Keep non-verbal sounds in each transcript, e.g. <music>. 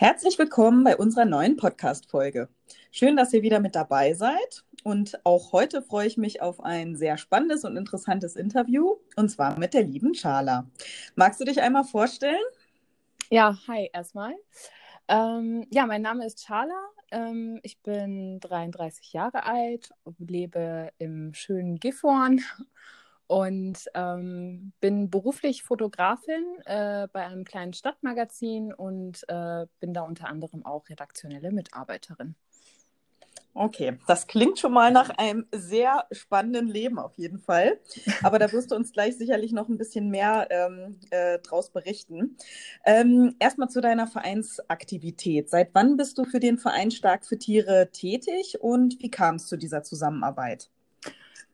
Herzlich willkommen bei unserer neuen Podcast-Folge. Schön, dass ihr wieder mit dabei seid. Und auch heute freue ich mich auf ein sehr spannendes und interessantes Interview, und zwar mit der lieben Charla. Magst du dich einmal vorstellen? Ja, hi erstmal. Ähm, ja, mein Name ist Charla. Ähm, ich bin 33 Jahre alt, lebe im schönen Gifhorn und ähm, bin beruflich Fotografin äh, bei einem kleinen Stadtmagazin und äh, bin da unter anderem auch redaktionelle Mitarbeiterin. Okay, das klingt schon mal nach einem sehr spannenden Leben auf jeden Fall. Aber da wirst du uns gleich sicherlich noch ein bisschen mehr ähm, äh, draus berichten. Ähm, Erstmal zu deiner Vereinsaktivität. Seit wann bist du für den Verein Stark für Tiere tätig und wie kam es zu dieser Zusammenarbeit?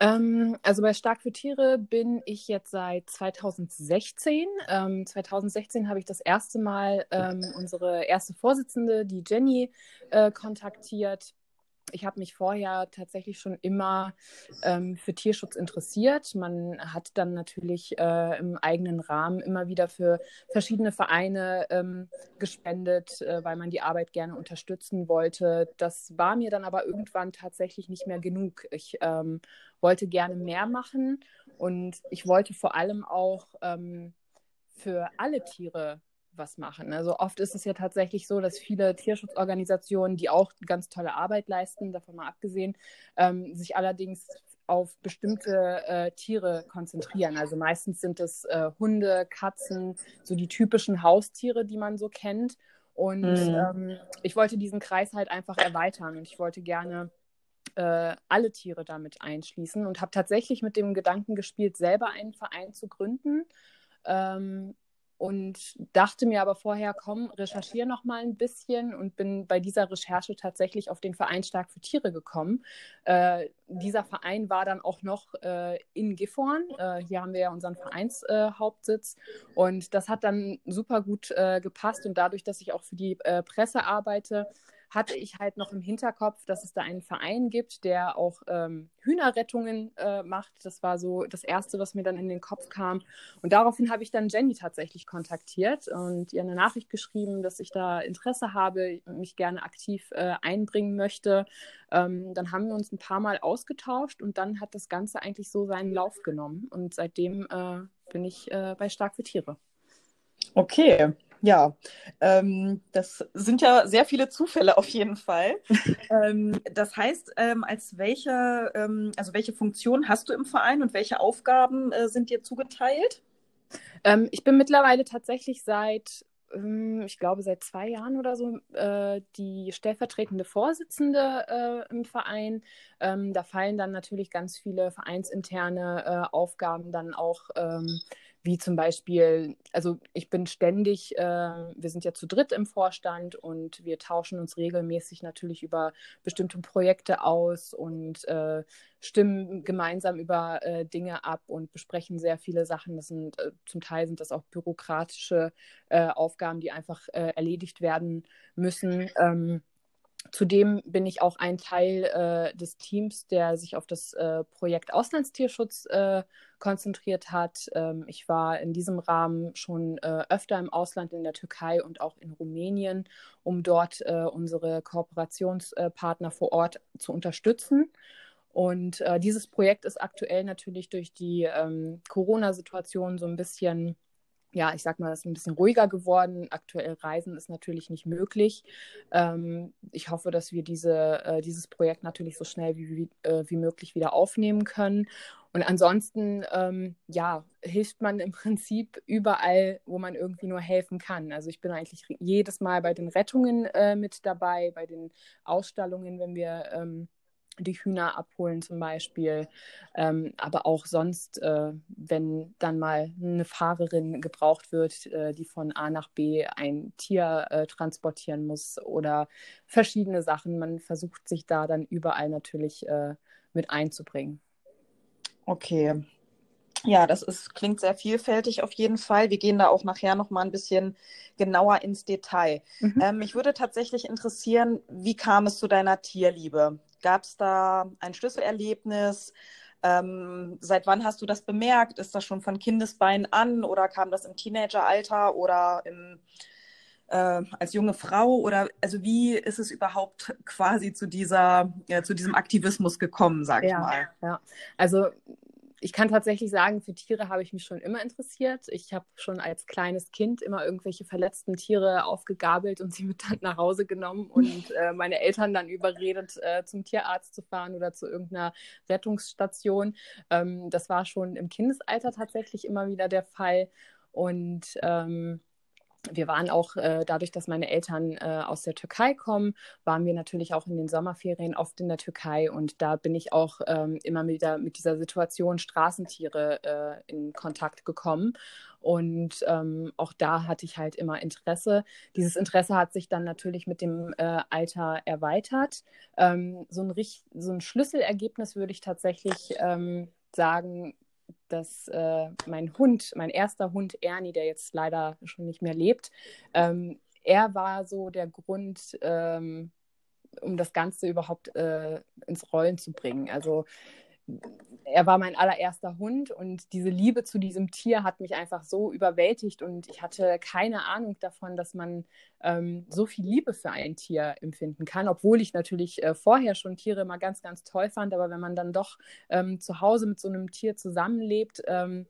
Ähm, also bei Stark für Tiere bin ich jetzt seit 2016. Ähm, 2016 habe ich das erste Mal ähm, unsere erste Vorsitzende, die Jenny, äh, kontaktiert ich habe mich vorher tatsächlich schon immer ähm, für Tierschutz interessiert. Man hat dann natürlich äh, im eigenen Rahmen immer wieder für verschiedene Vereine ähm, gespendet, äh, weil man die Arbeit gerne unterstützen wollte. Das war mir dann aber irgendwann tatsächlich nicht mehr genug. Ich ähm, wollte gerne mehr machen und ich wollte vor allem auch ähm, für alle Tiere was machen. Also oft ist es ja tatsächlich so, dass viele Tierschutzorganisationen, die auch ganz tolle Arbeit leisten, davon mal abgesehen, ähm, sich allerdings auf bestimmte äh, Tiere konzentrieren. Also meistens sind es äh, Hunde, Katzen, so die typischen Haustiere, die man so kennt. Und mhm. ähm, ich wollte diesen Kreis halt einfach erweitern und ich wollte gerne äh, alle Tiere damit einschließen und habe tatsächlich mit dem Gedanken gespielt, selber einen Verein zu gründen. Ähm, und dachte mir aber vorher, komm, recherchiere noch mal ein bisschen und bin bei dieser Recherche tatsächlich auf den Verein Stark für Tiere gekommen. Äh, dieser Verein war dann auch noch äh, in Gifhorn. Äh, hier haben wir ja unseren Vereinshauptsitz und das hat dann super gut äh, gepasst und dadurch, dass ich auch für die äh, Presse arbeite, hatte ich halt noch im Hinterkopf, dass es da einen Verein gibt, der auch ähm, Hühnerrettungen äh, macht. Das war so das Erste, was mir dann in den Kopf kam. Und daraufhin habe ich dann Jenny tatsächlich kontaktiert und ihr eine Nachricht geschrieben, dass ich da Interesse habe, mich gerne aktiv äh, einbringen möchte. Ähm, dann haben wir uns ein paar Mal ausgetauscht und dann hat das Ganze eigentlich so seinen Lauf genommen. Und seitdem äh, bin ich äh, bei Stark für Tiere. Okay, ja, ähm, das sind ja sehr viele Zufälle auf jeden Fall. <laughs> ähm, das heißt, ähm, als welche, ähm, also welche Funktion hast du im Verein und welche Aufgaben äh, sind dir zugeteilt? Ähm, ich bin mittlerweile tatsächlich seit, ähm, ich glaube, seit zwei Jahren oder so äh, die stellvertretende Vorsitzende äh, im Verein. da fallen dann natürlich ganz viele vereinsinterne äh, Aufgaben dann auch wie zum Beispiel, also ich bin ständig, äh, wir sind ja zu dritt im Vorstand und wir tauschen uns regelmäßig natürlich über bestimmte Projekte aus und äh, stimmen gemeinsam über äh, Dinge ab und besprechen sehr viele Sachen. Das sind äh, zum Teil sind das auch bürokratische äh, Aufgaben, die einfach äh, erledigt werden müssen. Ähm, Zudem bin ich auch ein Teil äh, des Teams, der sich auf das äh, Projekt Auslandstierschutz äh, konzentriert hat. Ähm, ich war in diesem Rahmen schon äh, öfter im Ausland in der Türkei und auch in Rumänien, um dort äh, unsere Kooperationspartner vor Ort zu unterstützen. Und äh, dieses Projekt ist aktuell natürlich durch die ähm, Corona-Situation so ein bisschen ja, ich sag mal, es ist ein bisschen ruhiger geworden. Aktuell Reisen ist natürlich nicht möglich. Ähm, ich hoffe, dass wir diese, äh, dieses Projekt natürlich so schnell wie, wie, äh, wie möglich wieder aufnehmen können. Und ansonsten, ähm, ja, hilft man im <laughs> Prinzip überall, wo man irgendwie nur helfen kann. Also ich bin eigentlich jedes Mal bei den Rettungen äh, mit dabei, bei den Ausstellungen, wenn wir ähm, die Hühner abholen zum Beispiel, ähm, aber auch sonst, äh, wenn dann mal eine Fahrerin gebraucht wird, äh, die von A nach B ein Tier äh, transportieren muss oder verschiedene Sachen. Man versucht sich da dann überall natürlich äh, mit einzubringen. Okay. Ja, das ist, klingt sehr vielfältig auf jeden Fall. Wir gehen da auch nachher noch mal ein bisschen genauer ins Detail. Mhm. Ähm, mich würde tatsächlich interessieren, wie kam es zu deiner Tierliebe? Gab es da ein Schlüsselerlebnis? Ähm, seit wann hast du das bemerkt? Ist das schon von Kindesbeinen an oder kam das im Teenageralter oder im äh, als junge Frau oder also wie ist es überhaupt quasi zu dieser, äh, zu diesem Aktivismus gekommen, sag ja, ich mal? Ja, also ich kann tatsächlich sagen, für Tiere habe ich mich schon immer interessiert. Ich habe schon als kleines Kind immer irgendwelche verletzten Tiere aufgegabelt und sie mit dann nach Hause genommen <laughs> und äh, meine Eltern dann überredet, äh, zum Tierarzt zu fahren oder zu irgendeiner Rettungsstation. Ähm, das war schon im Kindesalter tatsächlich immer wieder der Fall. Und ähm, wir waren auch äh, dadurch, dass meine Eltern äh, aus der Türkei kommen, waren wir natürlich auch in den Sommerferien oft in der Türkei und da bin ich auch ähm, immer wieder mit dieser Situation Straßentiere äh, in Kontakt gekommen und ähm, auch da hatte ich halt immer Interesse. Dieses Interesse hat sich dann natürlich mit dem äh, Alter erweitert. Ähm, so, ein, so ein Schlüsselergebnis würde ich tatsächlich ähm, sagen, dass äh, mein Hund, mein erster Hund Ernie, der jetzt leider schon nicht mehr lebt, ähm, er war so der Grund, ähm, um das Ganze überhaupt äh, ins Rollen zu bringen. Also er war mein allererster Hund und diese Liebe zu diesem Tier hat mich einfach so überwältigt und ich hatte keine Ahnung davon, dass man ähm, so viel Liebe für ein Tier empfinden kann, obwohl ich natürlich äh, vorher schon Tiere immer ganz, ganz toll fand, aber wenn man dann doch ähm, zu Hause mit so einem Tier zusammenlebt, ähm,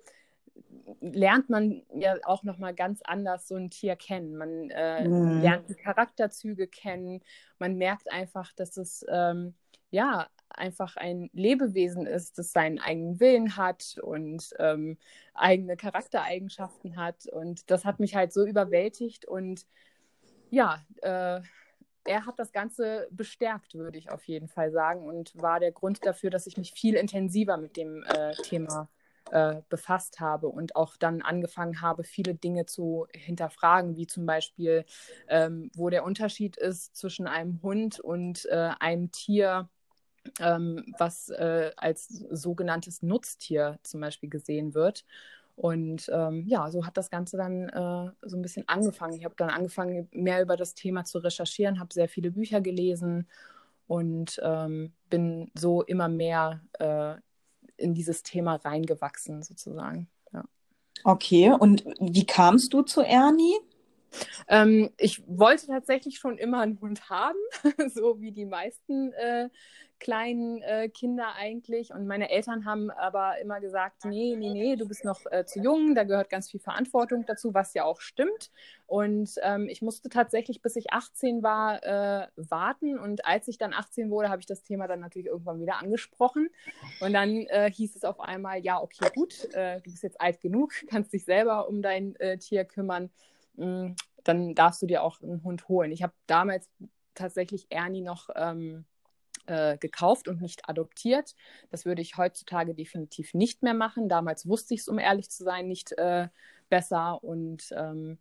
lernt man ja auch noch mal ganz anders so ein Tier kennen. Man äh, mhm. lernt die Charakterzüge kennen. Man merkt einfach, dass es ähm, ja einfach ein Lebewesen ist, das seinen eigenen Willen hat und ähm, eigene Charaktereigenschaften hat. Und das hat mich halt so überwältigt. Und ja, äh, er hat das Ganze bestärkt, würde ich auf jeden Fall sagen, und war der Grund dafür, dass ich mich viel intensiver mit dem äh, Thema äh, befasst habe und auch dann angefangen habe, viele Dinge zu hinterfragen, wie zum Beispiel, ähm, wo der Unterschied ist zwischen einem Hund und äh, einem Tier, ähm, was äh, als sogenanntes Nutztier zum Beispiel gesehen wird. Und ähm, ja, so hat das Ganze dann äh, so ein bisschen angefangen. Ich habe dann angefangen, mehr über das Thema zu recherchieren, habe sehr viele Bücher gelesen und ähm, bin so immer mehr äh, in dieses Thema reingewachsen, sozusagen. Ja. Okay, und wie kamst du zu Ernie? Ähm, ich wollte tatsächlich schon immer einen Hund haben, <laughs> so wie die meisten äh, kleinen äh, Kinder eigentlich. Und meine Eltern haben aber immer gesagt, nee, nee, nee, du bist noch äh, zu jung, da gehört ganz viel Verantwortung dazu, was ja auch stimmt. Und ähm, ich musste tatsächlich, bis ich 18 war, äh, warten. Und als ich dann 18 wurde, habe ich das Thema dann natürlich irgendwann wieder angesprochen. Und dann äh, hieß es auf einmal, ja, okay, gut, äh, du bist jetzt alt genug, <laughs> kannst dich selber um dein äh, Tier kümmern. Dann darfst du dir auch einen Hund holen. Ich habe damals tatsächlich Ernie noch ähm, äh, gekauft und nicht adoptiert. Das würde ich heutzutage definitiv nicht mehr machen. Damals wusste ich es, um ehrlich zu sein, nicht äh, besser. Und ähm,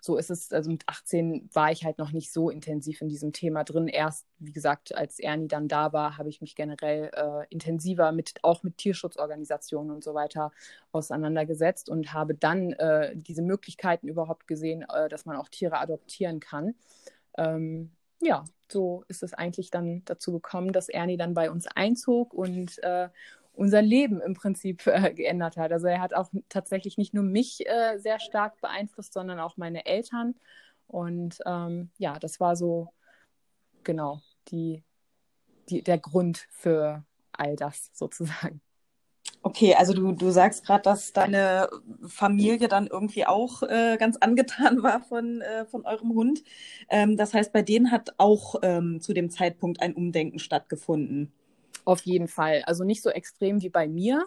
so ist es, also mit 18 war ich halt noch nicht so intensiv in diesem Thema drin. Erst, wie gesagt, als Ernie dann da war, habe ich mich generell äh, intensiver mit, auch mit Tierschutzorganisationen und so weiter auseinandergesetzt und habe dann äh, diese Möglichkeiten überhaupt gesehen, äh, dass man auch Tiere adoptieren kann. Ähm, ja, so ist es eigentlich dann dazu gekommen, dass Ernie dann bei uns einzog und äh, unser Leben im Prinzip äh, geändert hat. Also er hat auch tatsächlich nicht nur mich äh, sehr stark beeinflusst, sondern auch meine Eltern. Und ähm, ja, das war so genau die, die, der Grund für all das sozusagen. Okay, also du, du sagst gerade, dass deine Familie dann irgendwie auch äh, ganz angetan <laughs> war von, äh, von eurem Hund. Ähm, das heißt, bei denen hat auch ähm, zu dem Zeitpunkt ein Umdenken stattgefunden. Auf jeden Fall. Also nicht so extrem wie bei mir,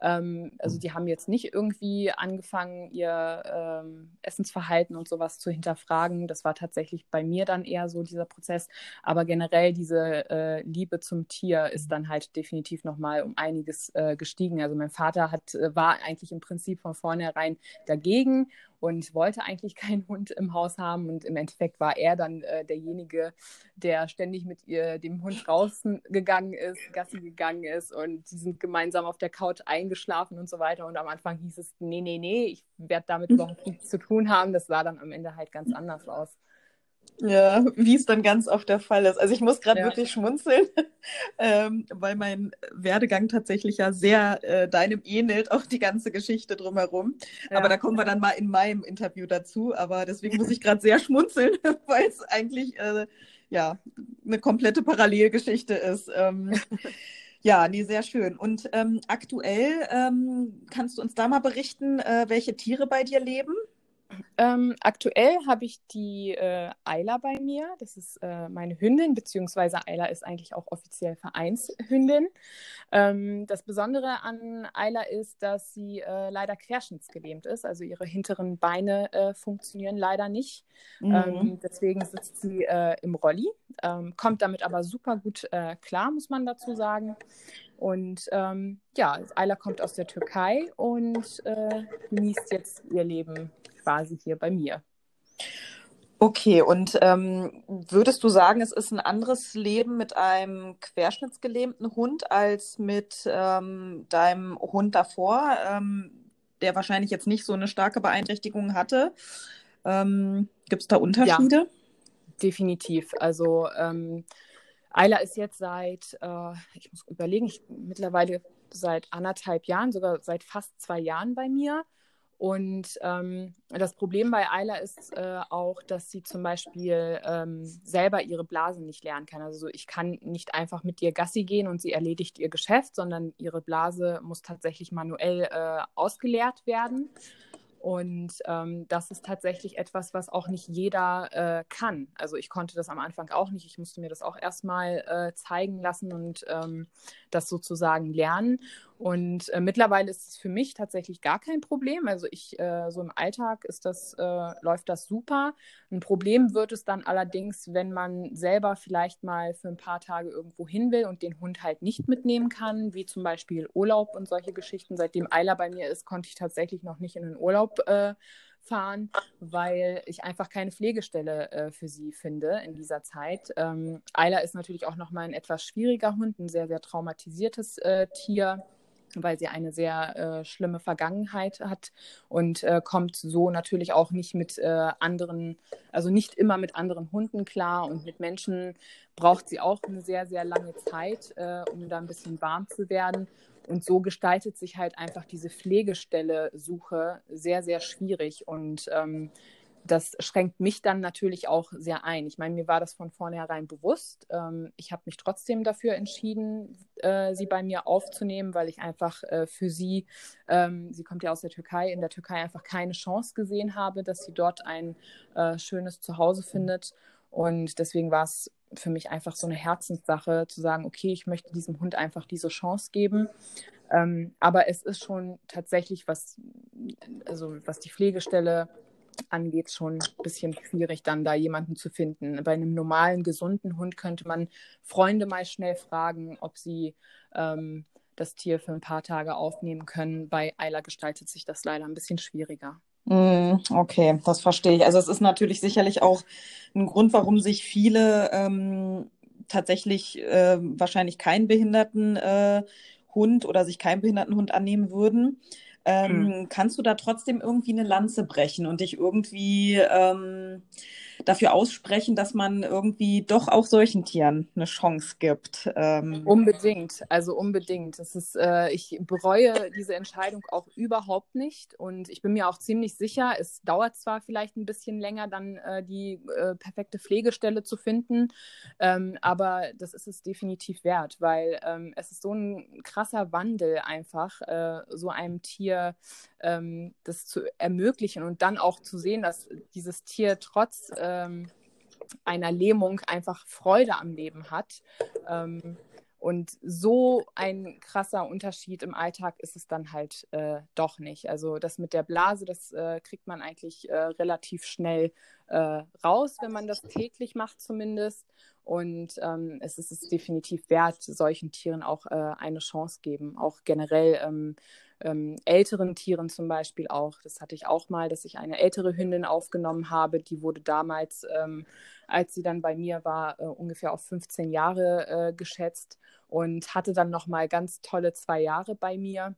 ähm, also die haben jetzt nicht irgendwie angefangen, ihr ähm, Essensverhalten und sowas zu hinterfragen. Das war tatsächlich bei mir dann eher so dieser Prozess. Aber generell diese äh, Liebe zum Tier ist dann halt definitiv nochmal um einiges äh, gestiegen. Also mein Vater hat, äh, war eigentlich im Prinzip von vornherein dagegen und wollte eigentlich <laughs> keinen Hund im Haus haben. Und im Endeffekt war er dann äh, derjenige, der ständig mit ihr, dem Hund rausgegangen ist, Gassi gegangen ist und sie sind gemeinsam auf der Couch eingeschlafen und so weiter. Und am Anfang hieß es, nee, nee, nee, ich werde damit überhaupt nichts zu tun haben. Das sah dann am Ende halt ganz anders aus. Ja, wie es dann ganz oft der Fall ist. Also ich muss gerade ja. wirklich schmunzeln, <laughs> ähm, weil mein Werdegang tatsächlich ja sehr äh, deinem ähnelt, auch die ganze Geschichte drumherum. Ja. Aber da kommen wir dann mal in meinem Interview dazu. Aber deswegen muss ich gerade sehr schmunzeln, <laughs> weil es eigentlich äh, ja eine komplette Parallelgeschichte ist. Ähm, <laughs> ja, nee, sehr schön. Und ähm, aktuell ähm, kannst du uns da mal berichten, äh, welche Tiere bei dir leben? Ähm, aktuell habe ich die äh, Ayla bei mir. Das ist äh, meine Hündin, beziehungsweise Ayla ist eigentlich auch offiziell Vereinshündin. Ähm, das Besondere an Ayla ist, dass sie äh, leider querschnittsgelähmt ist. Also ihre hinteren Beine äh, funktionieren leider nicht. Mhm. Ähm, deswegen sitzt sie äh, im Rolli, ähm, kommt damit aber super gut äh, klar, muss man dazu sagen. Und ähm, ja, Ayla kommt aus der Türkei und genießt jetzt ihr Leben quasi hier bei mir. Okay, und ähm, würdest du sagen, es ist ein anderes Leben mit einem querschnittsgelähmten Hund als mit ähm, deinem Hund davor, ähm, der wahrscheinlich jetzt nicht so eine starke Beeinträchtigung hatte? Ähm, Gibt es da Unterschiede? Ja, definitiv. Also ähm, Ayla ist jetzt seit, äh, ich muss überlegen, ich, mittlerweile seit anderthalb Jahren, sogar seit fast zwei Jahren bei mir. Und ähm, das Problem bei Ayla ist äh, auch, dass sie zum Beispiel ähm, selber ihre Blase nicht lernen kann. Also ich kann nicht einfach mit ihr Gassi gehen und sie erledigt ihr Geschäft, sondern ihre Blase muss tatsächlich manuell äh, ausgeleert werden. Und ähm, das ist tatsächlich etwas, was auch nicht jeder äh, kann. Also ich konnte das am Anfang auch nicht. Ich musste mir das auch erstmal äh, zeigen lassen und ähm, das sozusagen lernen. Und äh, mittlerweile ist es für mich tatsächlich gar kein Problem. Also ich, äh, so im Alltag ist das, äh, läuft das super. Ein Problem wird es dann allerdings, wenn man selber vielleicht mal für ein paar Tage irgendwo hin will und den Hund halt nicht mitnehmen kann, wie zum Beispiel Urlaub und solche Geschichten. Seitdem Eiler bei mir ist, konnte ich tatsächlich noch nicht in den Urlaub äh, fahren, weil ich einfach keine Pflegestelle äh, für sie finde in dieser Zeit. Ähm, Eiler ist natürlich auch nochmal ein etwas schwieriger Hund, ein sehr, sehr traumatisiertes äh, Tier weil sie eine sehr äh, schlimme Vergangenheit hat und äh, kommt so natürlich auch nicht mit äh, anderen, also nicht immer mit anderen Hunden klar und mit Menschen braucht sie auch eine sehr, sehr lange Zeit, äh, um da ein bisschen warm zu werden. Und so gestaltet sich halt einfach diese Pflegestelle-Suche sehr, sehr schwierig und ähm, das schränkt mich dann natürlich auch sehr ein. Ich meine, mir war das von vornherein bewusst. Ähm, ich habe mich trotzdem dafür entschieden, äh, sie bei mir aufzunehmen, weil ich einfach äh, für sie, ähm, sie kommt ja aus der Türkei, in der Türkei einfach keine Chance gesehen habe, dass sie dort ein äh, schönes Zuhause findet. Und deswegen war es für mich einfach so eine Herzenssache zu sagen, okay, ich möchte diesem Hund einfach diese Chance geben. Ähm, aber es ist schon tatsächlich, was, also was die Pflegestelle angeht, schon ein bisschen schwierig, dann da jemanden zu finden. Bei einem normalen, gesunden Hund könnte man Freunde mal schnell fragen, ob sie ähm, das Tier für ein paar Tage aufnehmen können. Bei Eiler gestaltet sich das leider ein bisschen schwieriger. Mm, okay, das verstehe ich. Also es ist natürlich sicherlich auch ein Grund, warum sich viele ähm, tatsächlich äh, wahrscheinlich keinen behinderten äh, Hund oder sich keinen behinderten Hund annehmen würden. Ähm, hm. Kannst du da trotzdem irgendwie eine Lanze brechen und dich irgendwie ähm, dafür aussprechen, dass man irgendwie doch auch solchen Tieren eine Chance gibt. Ähm. Unbedingt, also unbedingt. Das ist, äh, ich bereue diese Entscheidung auch überhaupt nicht und ich bin mir auch ziemlich sicher, es dauert zwar vielleicht ein bisschen länger, dann äh, die äh, perfekte Pflegestelle zu finden, ähm, aber das ist es definitiv wert, weil ähm, es ist so ein krasser Wandel einfach, äh, so einem Tier ähm, das zu ermöglichen und dann auch zu sehen, dass dieses Tier trotz ähm, einer Lähmung einfach Freude am Leben hat. Ähm, und so ein krasser Unterschied im Alltag ist es dann halt äh, doch nicht. Also das mit der Blase, das äh, kriegt man eigentlich äh, relativ schnell äh, raus, wenn man das täglich macht zumindest. Und ähm, es ist es definitiv wert, solchen Tieren auch äh, eine Chance geben. Auch generell ähm, ähm, älteren Tieren zum Beispiel auch. Das hatte ich auch mal, dass ich eine ältere Hündin aufgenommen habe. Die wurde damals, ähm, als sie dann bei mir war, äh, ungefähr auf 15 Jahre äh, geschätzt und hatte dann noch mal ganz tolle zwei Jahre bei mir.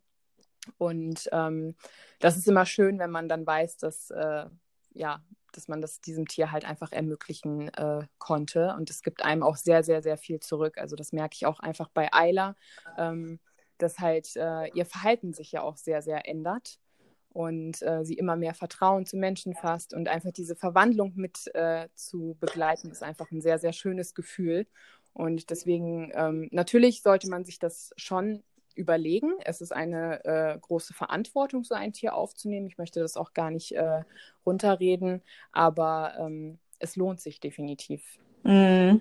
Und ähm, das ist immer schön, wenn man dann weiß, dass äh, ja dass man das diesem Tier halt einfach ermöglichen äh, konnte. Und es gibt einem auch sehr, sehr, sehr viel zurück. Also das merke ich auch einfach bei Ayla, ähm, dass halt äh, ihr Verhalten sich ja auch sehr, sehr ändert und äh, sie immer mehr Vertrauen zu Menschen fasst und einfach diese Verwandlung mit äh, zu begleiten, ist einfach ein sehr, sehr schönes Gefühl. Und deswegen, ähm, natürlich sollte man sich das schon überlegen. Es ist eine äh, große Verantwortung, so ein Tier aufzunehmen. Ich möchte das auch gar nicht äh, runterreden, aber ähm, es lohnt sich definitiv. Mm.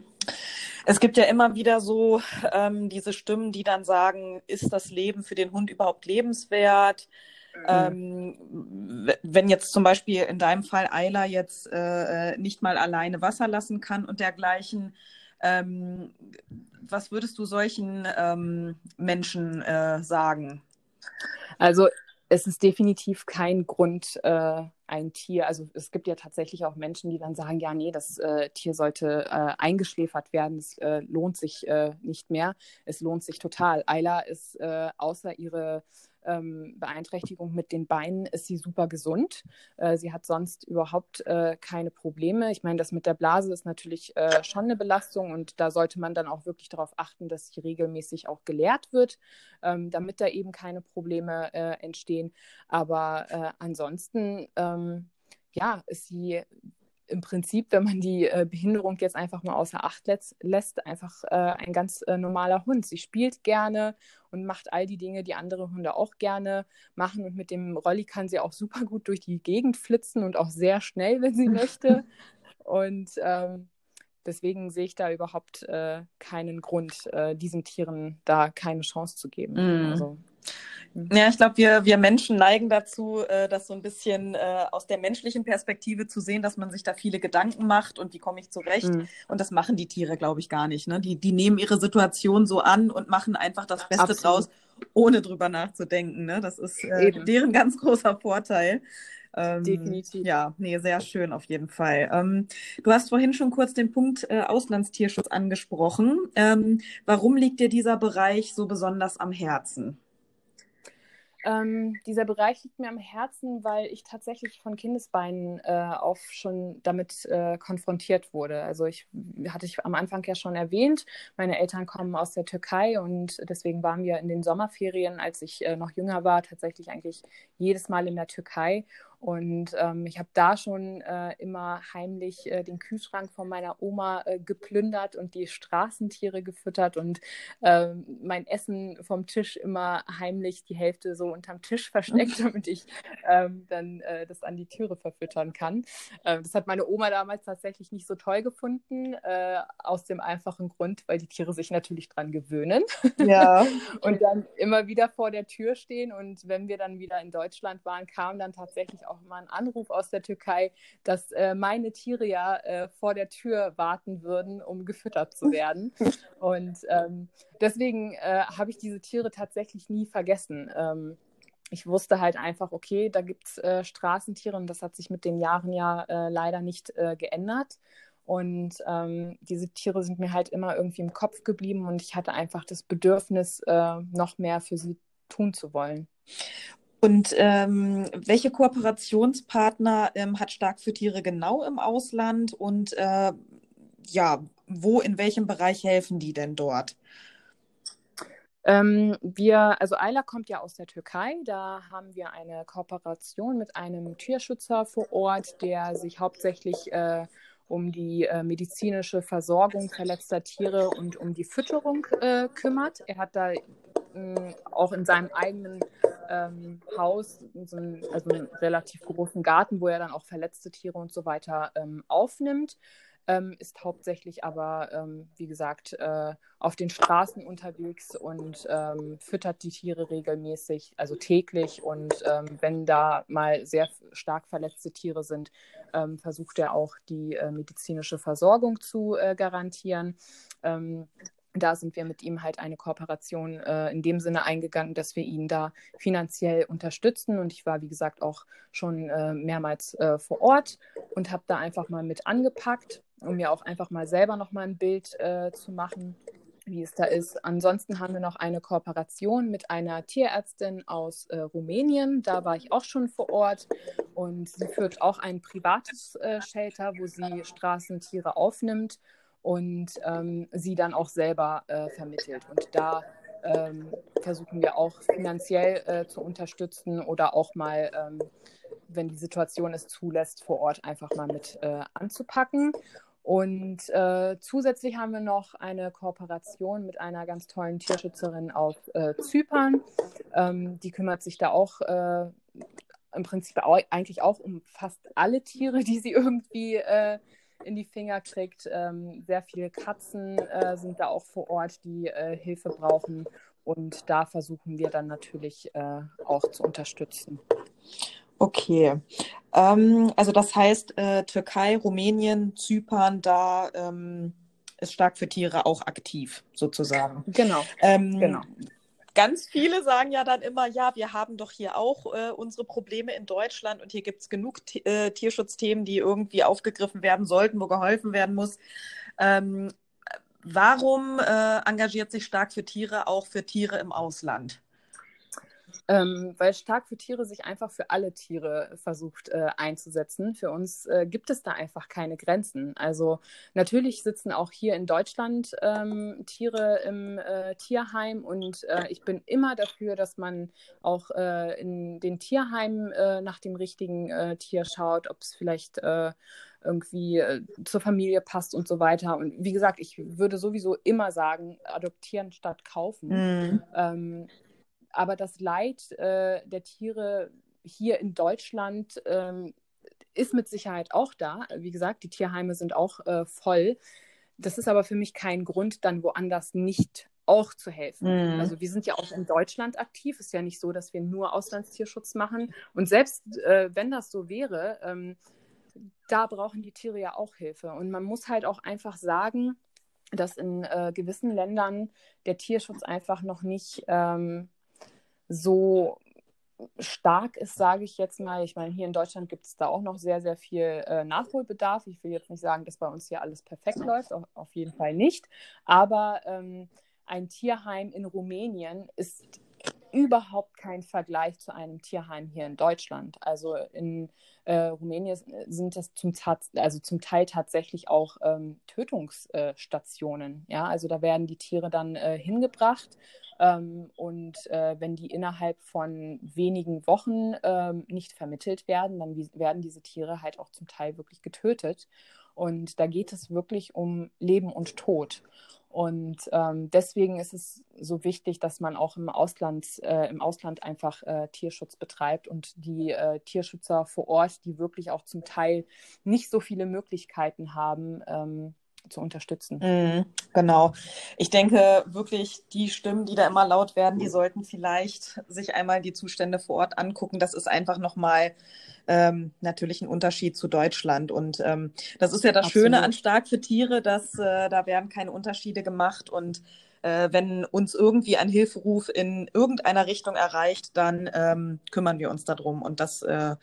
Es gibt ja immer wieder so ähm, diese Stimmen, die dann sagen, ist das Leben für den Hund überhaupt lebenswert? Mhm. Ähm, wenn jetzt zum Beispiel in deinem Fall Ayla jetzt äh, äh, nicht mal alleine Wasser lassen kann und dergleichen, ähm, was würdest du solchen ähm, Menschen äh, sagen? Also es ist definitiv kein Grund, äh, ein Tier, also es gibt ja tatsächlich auch Menschen, die dann sagen, ja, nee, das äh, Tier sollte äh, eingeschläfert werden, es äh, lohnt sich äh, nicht mehr. Es lohnt sich total. Ayla ist äh, außer ihre ähm, Beeinträchtigung mit den Beinen ist sie super gesund. Äh, sie hat sonst überhaupt äh, keine Probleme. Ich meine, das mit der Blase ist natürlich äh, schon eine Belastung und da sollte man dann auch wirklich darauf achten, dass sie regelmäßig auch gelehrt wird, ähm, damit da eben keine Probleme äh, entstehen. Aber äh, ansonsten, ähm, ja, ist sie im Prinzip, wenn man die äh, Behinderung jetzt einfach mal außer Acht lässt, lässt einfach äh, ein ganz äh, normaler Hund. Sie spielt gerne und macht all die Dinge, die andere Hunde auch gerne machen. Und mit dem Rolli kann sie auch super gut durch die Gegend flitzen und auch sehr schnell, wenn sie <laughs> möchte. Und ähm, deswegen sehe ich da überhaupt äh, keinen Grund, äh, diesen Tieren da keine Chance zu geben. Mm. Also ja, ich glaube, wir, wir Menschen neigen dazu, äh, das so ein bisschen äh, aus der menschlichen Perspektive zu sehen, dass man sich da viele Gedanken macht und wie komme ich zurecht. Mhm. Und das machen die Tiere, glaube ich, gar nicht. Ne? Die, die nehmen ihre Situation so an und machen einfach das Beste Absolut. draus, ohne drüber nachzudenken. Ne? Das ist äh, deren ganz großer Vorteil. Ähm, Definitiv. Ja, nee, sehr schön auf jeden Fall. Ähm, du hast vorhin schon kurz den Punkt äh, Auslandstierschutz angesprochen. Ähm, warum liegt dir dieser Bereich so besonders am Herzen? Ähm, dieser Bereich liegt mir am Herzen, weil ich tatsächlich von Kindesbeinen äh, auf schon damit äh, konfrontiert wurde. Also ich hatte ich am Anfang ja schon erwähnt, meine Eltern kommen aus der Türkei und deswegen waren wir in den Sommerferien, als ich äh, noch jünger war, tatsächlich eigentlich jedes Mal in der Türkei. Und ähm, ich habe da schon äh, immer heimlich äh, den Kühlschrank von meiner Oma äh, geplündert und die Straßentiere gefüttert und ähm, mein Essen vom Tisch immer heimlich die Hälfte so unterm Tisch versteckt, <laughs> damit ich ähm, dann äh, das an die Türe verfüttern kann. Ähm, das hat meine Oma damals tatsächlich nicht so toll gefunden, äh, aus dem einfachen Grund, weil die Tiere sich natürlich dran gewöhnen. Ja. <laughs> und dann immer wieder vor der Tür stehen. Und wenn wir dann wieder in Deutschland waren, kam dann tatsächlich auch auch mal einen Anruf aus der Türkei, dass äh, meine Tiere ja äh, vor der Tür warten würden, um gefüttert zu werden. <laughs> Und ähm, deswegen äh, habe ich diese Tiere tatsächlich nie vergessen. Ähm, ich wusste halt einfach, okay, da gibt es äh, Straßentiere und das hat sich mit den Jahren ja äh, leider nicht äh, geändert. Und ähm, diese Tiere sind mir halt immer irgendwie im Kopf geblieben und ich hatte einfach das Bedürfnis, äh, noch mehr für sie tun zu wollen. Und ähm, welche Kooperationspartner ähm, hat Stark für Tiere genau im Ausland und äh, ja, wo, in welchem Bereich helfen die denn dort? Ähm, wir, also Ayla kommt ja aus der Türkei. Da haben wir eine Kooperation mit einem Tierschützer vor Ort, der sich hauptsächlich äh, um die äh, medizinische Versorgung verletzter Tiere und um die Fütterung äh, kümmert. Er hat da mh, auch in seinem eigenen ähm, Haus, so einen, also einen relativ großen Garten, wo er dann auch verletzte Tiere und so weiter ähm, aufnimmt. Ähm, ist hauptsächlich aber, ähm, wie gesagt, äh, auf den Straßen unterwegs und ähm, füttert die Tiere regelmäßig, also täglich. Und ähm, wenn da mal sehr stark verletzte Tiere sind, ähm, versucht er auch die äh, medizinische Versorgung zu äh, garantieren. Da sind wir mit ihm halt eine Kooperation äh, in dem Sinne eingegangen, dass wir ihn da finanziell unterstützen. Und ich war, wie gesagt, auch schon äh, mehrmals äh, vor Ort und habe da einfach mal mit angepackt, um mir auch einfach mal selber noch mal ein Bild äh, zu machen. wie es da ist. Ansonsten haben wir noch eine Kooperation mit einer Tierärztin aus äh, Rumänien. Da war ich auch schon vor Ort und sie führt auch ein privates äh, Shelter, wo sie Straßentiere aufnimmt und ähm, sie dann auch selber äh, vermittelt. Und da ähm, versuchen wir auch finanziell äh, zu unterstützen oder auch mal, ähm, wenn die Situation es zulässt, vor Ort einfach mal mit äh, anzupacken. Und äh, zusätzlich haben wir noch eine Kooperation mit einer ganz tollen Tierschützerin aus äh, Zypern. Ähm, die kümmert sich da auch äh, im Prinzip auch, eigentlich auch um fast alle Tiere, die sie irgendwie äh, in die Finger kriegt. Ähm, sehr viele Katzen äh, sind da auch vor Ort, die äh, Hilfe brauchen. Und da versuchen wir dann natürlich auch zu unterstützen. Okay. Ähm, also das heißt, äh, Türkei, Rumänien, Zypern, da ähm, ist Stark für Tiere auch aktiv, sozusagen. Genau. Ähm, genau. Ganz viele sagen ja dann immer, ja, wir haben doch hier auch äh, unsere Probleme in Deutschland und hier gibt es genug äh, Tierschutzthemen, die irgendwie aufgegriffen werden sollten, wo geholfen werden muss. Ähm, warum äh, engagiert sich Stark für Tiere auch für Tiere im Ausland? Ähm, weil Stark für Tiere sich einfach für alle Tiere versucht äh, einzusetzen. Für uns äh, gibt es da einfach keine Grenzen. Also natürlich sitzen auch hier in Deutschland ähm, Tiere im äh, Tierheim und äh, ich bin immer dafür, dass man auch äh, in den Tierheimen äh, nach dem richtigen Tier schaut, ob es vielleicht irgendwie äh, zur Familie passt und so weiter. Und wie gesagt, ich würde sowieso immer sagen, adoptieren statt kaufen. Mhm. Ähm, aber das Leid äh, der Tiere hier in Deutschland ähm, ist mit Sicherheit auch da. Wie gesagt, die Tierheime sind auch äh, voll. Das ist aber für mich kein Grund, dann woanders nicht auch zu helfen. Mhm. Also wir sind ja auch in Deutschland aktiv. Ist ja nicht so, dass wir nur Auslandstierschutz machen. Und selbst äh, wenn das so wäre, ähm, da brauchen die Tiere ja auch Hilfe. Und man muss halt auch einfach sagen, dass in äh, gewissen Ländern der Tierschutz einfach noch nicht ähm, so stark ist, sage ich jetzt mal. Ich meine, hier in Deutschland gibt es da auch noch sehr, sehr viel äh, Nachholbedarf. Ich will jetzt nicht sagen, dass bei uns hier alles perfekt läuft, auf, auf jeden Fall nicht. Aber ähm, ein Tierheim in Rumänien ist überhaupt kein Vergleich zu einem Tierheim hier in Deutschland. Also in äh, Rumänien sind das zum, also zum Teil tatsächlich auch ähm, Tötungsstationen. ja, also da werden die Tiere dann äh, hingebracht ähm, und äh, wenn die innerhalb von wenigen Wochen ähm, nicht vermittelt werden, dann werden diese Tiere halt auch zum Teil wirklich getötet. Und da geht es wirklich um Leben und Tod. Und ähm, deswegen ist es so wichtig, dass man auch im Ausland, äh, im Ausland einfach äh, Tierschutz betreibt und die äh, Tierschützer vor Ort, die wirklich auch zum Teil nicht so viele Möglichkeiten haben, ähm, zu unterstützen. Mm, genau. Ich denke wirklich, die Stimmen, die da immer laut werden, die sollten vielleicht sich einmal die Zustände vor Ort angucken. Das ist einfach nochmal ähm, natürlich ein Unterschied zu Deutschland. Und ähm, das ist ja das Absolut. Schöne an Stark für Tiere, dass äh, da werden keine Unterschiede gemacht und äh, wenn uns irgendwie ein Hilferuf in irgendeiner Richtung erreicht, dann ähm, kümmern wir uns darum. Und das äh,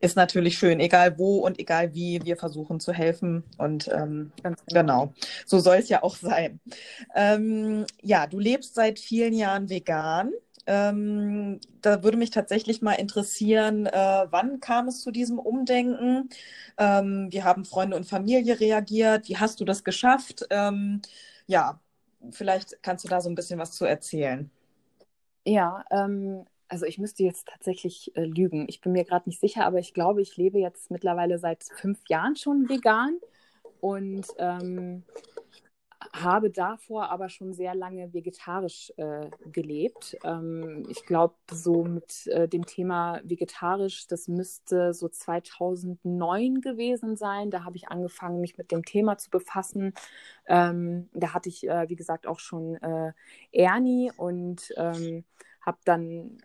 ist natürlich schön, egal wo und egal wie, wir versuchen zu helfen. Und ähm, genau. genau, so soll es ja auch sein. Ähm, ja, du lebst seit vielen Jahren vegan. Ähm, da würde mich tatsächlich mal interessieren, äh, wann kam es zu diesem Umdenken? Ähm, wie haben Freunde und Familie reagiert? Wie hast du das geschafft? Ähm, ja, vielleicht kannst du da so ein bisschen was zu erzählen. Ja, ähm, also ich müsste jetzt tatsächlich äh, lügen. Ich bin mir gerade nicht sicher, aber ich glaube, ich lebe jetzt mittlerweile seit fünf Jahren schon vegan. Und ähm, habe davor aber schon sehr lange vegetarisch äh, gelebt. Ähm, ich glaube, so mit äh, dem Thema vegetarisch, das müsste so 2009 gewesen sein. Da habe ich angefangen, mich mit dem Thema zu befassen. Ähm, da hatte ich, äh, wie gesagt, auch schon äh, Ernie und ähm, habe dann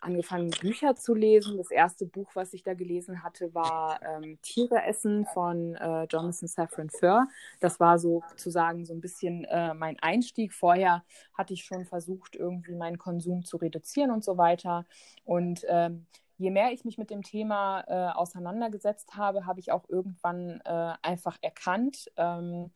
angefangen, Bücher zu lesen. Das erste Buch, was ich da gelesen hatte, war ähm, Tiere essen von äh, Jonathan Safran Foer. Das war sozusagen so ein bisschen äh, mein Einstieg. Vorher hatte ich schon versucht, irgendwie meinen Konsum zu reduzieren und so weiter. Und ähm, je mehr ich mich mit dem Thema äh, auseinandergesetzt habe, habe ich auch irgendwann äh, einfach erkannt, ähm,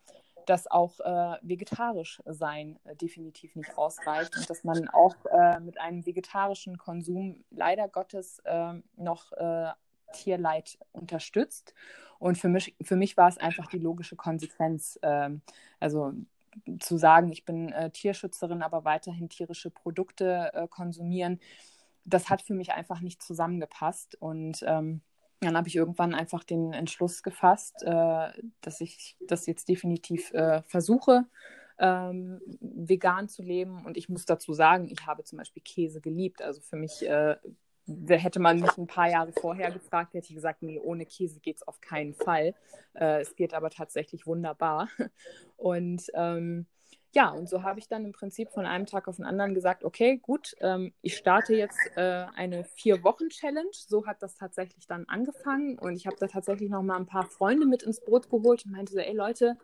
dass auch äh, vegetarisch sein äh, definitiv nicht ausreicht und dass man auch äh, mit einem vegetarischen Konsum leider Gottes ähm, noch äh, Tierleid unterstützt. Und für mich, für mich war es einfach die logische Konsequenz. Ähm, also zu sagen, ich bin äh, Tierschützerin, aber weiterhin tierische Produkte äh, konsumieren, das hat für mich einfach nicht zusammengepasst. Und ähm, dann habe ich irgendwann einfach den Entschluss gefasst, äh, dass ich das jetzt definitiv äh, versuche, ähm, vegan zu leben. Und ich muss dazu sagen, ich habe zum Beispiel Käse geliebt. Also für mich, äh, hätte man mich ein paar Jahre vorher gefragt, hätte ich gesagt, nee, ohne Käse geht es auf keinen Fall. Äh, es geht aber tatsächlich wunderbar. <laughs> Und ähm, ja, und so habe ich dann im Prinzip von einem Tag auf den anderen gesagt, okay, gut, ähm, ich starte jetzt äh, eine Vier-Wochen-Challenge. So hat das tatsächlich dann angefangen. Und ich habe da tatsächlich noch mal ein paar Freunde mit ins Boot geholt und meinte so, ey Leute,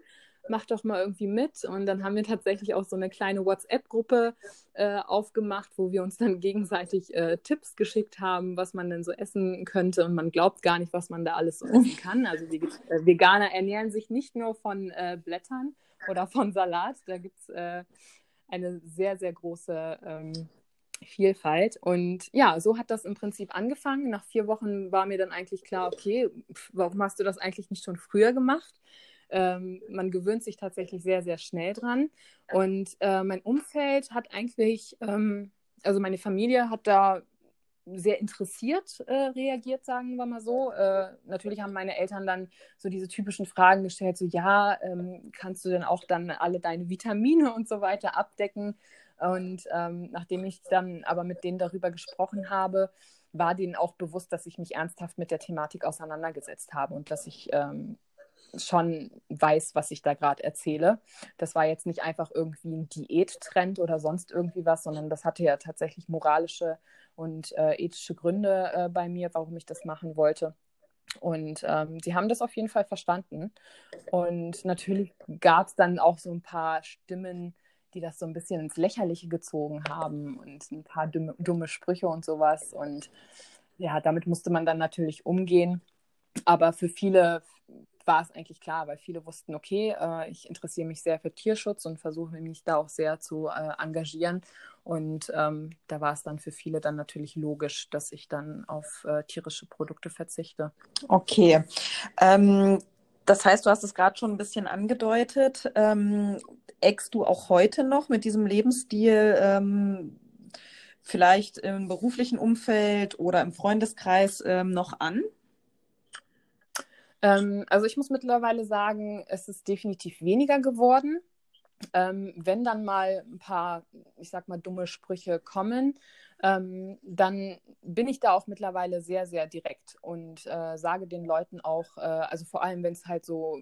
mach doch mal irgendwie mit. Und dann haben wir tatsächlich auch so eine kleine WhatsApp-Gruppe äh, aufgemacht, wo wir uns dann gegenseitig äh, Tipps geschickt haben, was man denn so essen könnte. Und man glaubt gar nicht, was man da alles so essen kann. Also die äh, Veganer ernähren sich nicht nur von äh, Blättern, oder von Salat. Da gibt es äh, eine sehr, sehr große ähm, Vielfalt. Und ja, so hat das im Prinzip angefangen. Nach vier Wochen war mir dann eigentlich klar, okay, warum hast du das eigentlich nicht schon früher gemacht? Ähm, man gewöhnt sich tatsächlich sehr, sehr schnell dran. Und äh, mein Umfeld hat eigentlich, ähm, also meine Familie hat da sehr interessiert äh, reagiert, sagen wir mal so. Äh, natürlich haben meine Eltern dann so diese typischen Fragen gestellt, so ja, ähm, kannst du denn auch dann alle deine Vitamine und so weiter abdecken? Und ähm, nachdem ich dann aber mit denen darüber gesprochen habe, war denen auch bewusst, dass ich mich ernsthaft mit der Thematik auseinandergesetzt habe und dass ich ähm, schon weiß, was ich da gerade erzähle. Das war jetzt nicht einfach irgendwie ein Diättrend oder sonst irgendwie was, sondern das hatte ja tatsächlich moralische und äh, ethische Gründe äh, bei mir, warum ich das machen wollte. Und ähm, sie haben das auf jeden Fall verstanden. Und natürlich gab es dann auch so ein paar Stimmen, die das so ein bisschen ins Lächerliche gezogen haben und ein paar dumme, dumme Sprüche und sowas. Und ja, damit musste man dann natürlich umgehen. Aber für viele war es eigentlich klar, weil viele wussten, okay, äh, ich interessiere mich sehr für Tierschutz und versuche mich da auch sehr zu äh, engagieren. Und ähm, da war es dann für viele dann natürlich logisch, dass ich dann auf äh, tierische Produkte verzichte. Okay. Ähm, das heißt, du hast es gerade schon ein bisschen angedeutet. Ähm, eckst du auch heute noch mit diesem Lebensstil ähm, vielleicht im beruflichen Umfeld oder im Freundeskreis ähm, noch an? Ähm, also ich muss mittlerweile sagen, es ist definitiv weniger geworden. Ähm, wenn dann mal ein paar, ich sag mal, dumme Sprüche kommen, ähm, dann bin ich da auch mittlerweile sehr, sehr direkt und äh, sage den Leuten auch, äh, also vor allem, wenn es halt so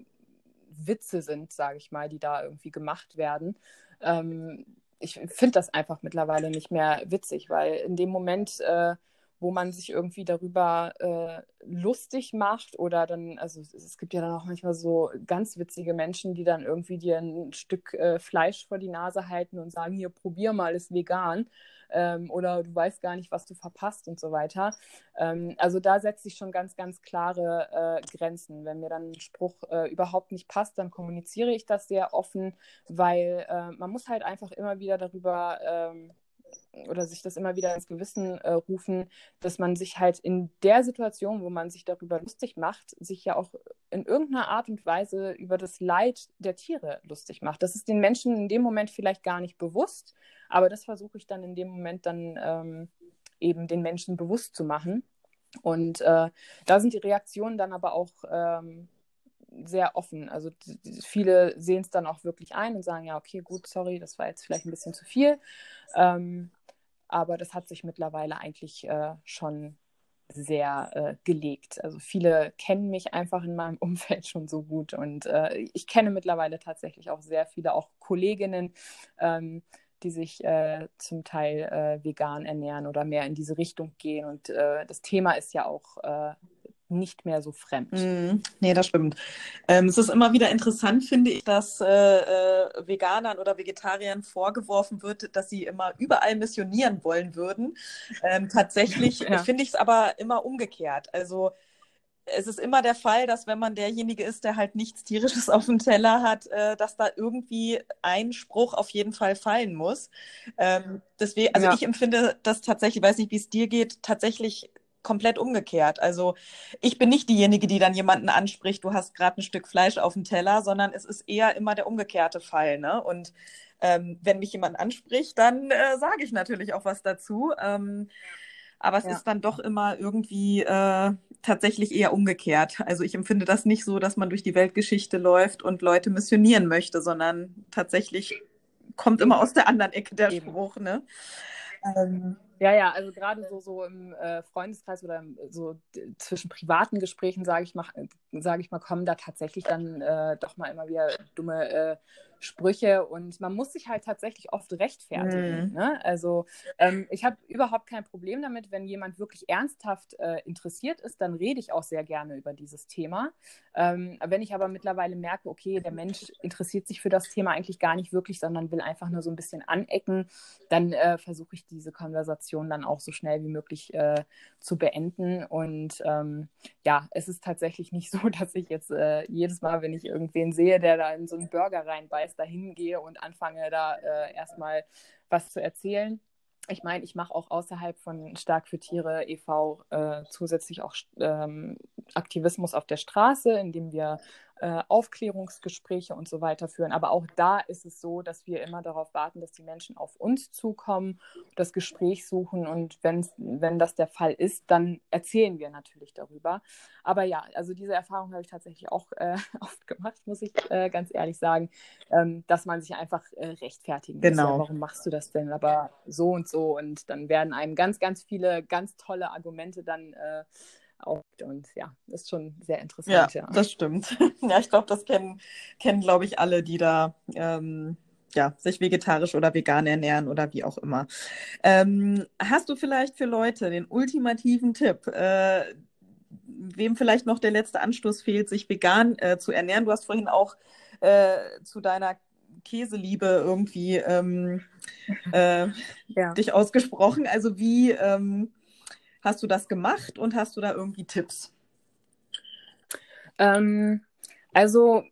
Witze sind, sage ich mal, die da irgendwie gemacht werden. Ähm, ich finde das einfach mittlerweile nicht mehr witzig, weil in dem Moment äh, wo man sich irgendwie darüber äh, lustig macht oder dann, also es, es, gibt ja dann auch manchmal so ganz witzige Menschen, die dann irgendwie dir ein Stück äh, Fleisch vor die Nase halten und sagen, hier, probier mal, ist vegan. Ähm, oder du weißt gar nicht, was du verpasst und so weiter. Ähm, also da setze ich schon ganz, ganz klare äh, Grenzen. Wenn mir dann ein Spruch äh, überhaupt nicht passt, dann kommuniziere ich das sehr offen, weil äh, man muss halt einfach immer wieder darüber ähm, oder sich das immer wieder ins Gewissen äh, rufen, dass man sich halt in der Situation, wo man sich darüber lustig macht, sich ja auch in irgendeiner Art und Weise über das Leid der Tiere lustig macht. Das ist den Menschen in dem Moment vielleicht gar nicht bewusst, aber das versuche ich dann in dem Moment dann ähm, eben den Menschen bewusst zu machen. Und äh, da sind die Reaktionen dann aber auch ähm, sehr offen. Also viele sehen es dann auch wirklich ein und sagen, ja, okay, gut, sorry, das war jetzt vielleicht ein bisschen zu viel. Ähm, aber das hat sich mittlerweile eigentlich äh, schon sehr äh, gelegt. Also viele kennen mich einfach in meinem <laughs> Umfeld schon so gut und äh, ich kenne mittlerweile tatsächlich auch sehr viele, auch Kolleginnen, ähm, die sich äh, zum Teil äh, vegan ernähren oder mehr in diese Richtung gehen. Und äh, das Thema ist ja auch äh, nicht mehr so fremd. Mm, nee, das stimmt. Ähm, es ist immer wieder interessant, finde ich, dass äh, äh, Veganern oder Vegetariern vorgeworfen wird, dass sie immer überall missionieren wollen würden. Ähm, tatsächlich <laughs> ja. finde ich es aber immer umgekehrt. Also es ist immer der Fall, dass wenn man derjenige ist, der halt nichts Tierisches <laughs> auf dem Teller hat, äh, dass da irgendwie ein Spruch auf jeden Fall fallen muss. Ähm, deswegen, also ja. ich empfinde das tatsächlich, weiß nicht, wie es dir geht, tatsächlich komplett umgekehrt. Also ich bin nicht diejenige, die dann jemanden anspricht, du hast gerade ein Stück Fleisch auf dem Teller, sondern es ist eher immer der umgekehrte Fall. Ne? Und ähm, wenn mich jemand anspricht, dann äh, sage ich natürlich auch was dazu. Ähm, aber es ja. ist dann doch immer irgendwie äh, tatsächlich eher umgekehrt. Also ich empfinde das nicht so, dass man durch die Weltgeschichte läuft und Leute missionieren möchte, sondern tatsächlich kommt immer aus der anderen Ecke der Eben. Spruch. Ne? Ähm, ja, ja, also gerade so, so im äh, Freundeskreis oder so zwischen privaten Gesprächen, sage ich mal, sage ich mal, kommen da tatsächlich dann äh, doch mal immer wieder dumme äh, Sprüche und man muss sich halt tatsächlich oft rechtfertigen. Mhm. Ne? Also ähm, ich habe überhaupt kein Problem damit, wenn jemand wirklich ernsthaft äh, interessiert ist, dann rede ich auch sehr gerne über dieses Thema. Ähm, wenn ich aber mittlerweile merke, okay, der Mensch interessiert sich für das Thema eigentlich gar nicht wirklich, sondern will einfach nur so ein bisschen anecken, dann äh, versuche ich diese Konversation dann auch so schnell wie möglich äh, zu beenden. Und ähm, ja, es ist tatsächlich nicht so, <laughs> dass ich jetzt äh, jedes Mal, wenn ich irgendwen sehe, der da in so einen Burger reinbeißt, jetzt dahin gehe und anfange da äh, erstmal was zu erzählen. Ich meine, ich mache auch außerhalb von Stark für Tiere e.V. Äh, zusätzlich auch ähm, Aktivismus auf der Straße, indem wir äh, Aufklärungsgespräche und so weiter führen. Aber auch da ist es so, dass wir immer darauf warten, dass die Menschen auf uns zukommen, das Gespräch suchen und wenn das der Fall ist, dann erzählen wir natürlich darüber. Aber ja, also diese Erfahrung habe ich tatsächlich auch äh, <laughs> oft gemacht, muss ich äh, ganz ehrlich sagen, ähm, dass man sich einfach äh, rechtfertigen genau. muss. Ja, warum machst du das denn? Aber so und so und dann werden einem ganz, ganz viele ganz tolle Argumente dann auch. Und ja, ist schon sehr interessant. Ja, ja. das stimmt. <laughs> ja, ich glaube, das kennen, kennen glaube ich, alle, die da ähm, ja, sich vegetarisch oder vegan ernähren oder wie auch immer. Ähm, hast du vielleicht für Leute den ultimativen Tipp, äh, wem vielleicht noch der letzte Anstoß fehlt, sich vegan äh, zu ernähren? Du hast vorhin auch äh, zu deiner Käseliebe irgendwie ähm, äh, ja. dich ausgesprochen. Also wie, ähm, Hast du das gemacht und hast du da irgendwie Tipps? Ähm, also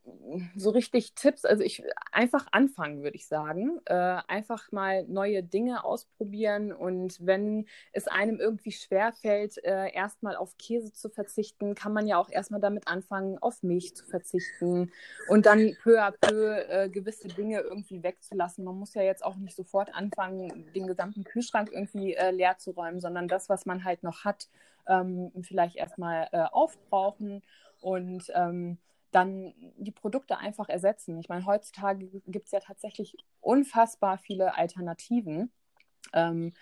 so richtig Tipps, also ich einfach anfangen, würde ich sagen. Äh, einfach mal neue Dinge ausprobieren und wenn es einem irgendwie schwerfällt, äh, erstmal auf Käse zu verzichten, kann man ja auch erstmal damit anfangen, auf Milch zu verzichten und dann peu à peu äh, gewisse Dinge irgendwie wegzulassen. Man muss ja jetzt auch nicht sofort anfangen, den gesamten Kühlschrank irgendwie äh, leer zu räumen, sondern das, was man halt noch hat, ähm, vielleicht erstmal äh, aufbrauchen und ähm, dann die Produkte einfach ersetzen. Ich meine, heutzutage gibt es ja tatsächlich unfassbar viele Alternativen. Ähm,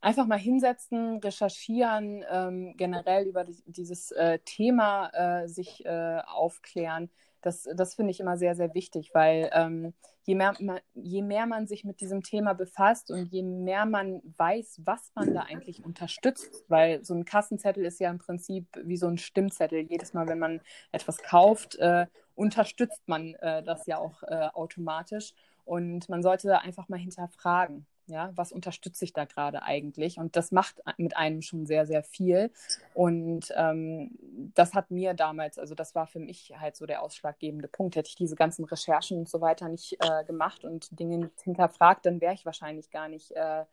einfach mal hinsetzen, recherchieren, ähm, generell über die, dieses äh, Thema äh, sich äh, aufklären. Das, das finde ich immer sehr, sehr wichtig, weil ähm, je, mehr man, je mehr man sich mit diesem Thema befasst und je mehr man weiß, was man da eigentlich unterstützt, weil so ein Kassenzettel ist ja im Prinzip wie so ein Stimmzettel. Jedes Mal, wenn man etwas kauft, äh, unterstützt man äh, das ja auch äh, automatisch. Und man sollte einfach mal hinterfragen. Ja, was unterstütze ich da gerade eigentlich? Und das macht mit einem schon sehr, sehr viel. Und ähm, das hat mir damals, also das war für mich halt so der ausschlaggebende Punkt. Hätte ich diese ganzen Recherchen und so weiter nicht äh, gemacht und Dinge nicht hinterfragt, dann wäre ich wahrscheinlich gar nicht äh,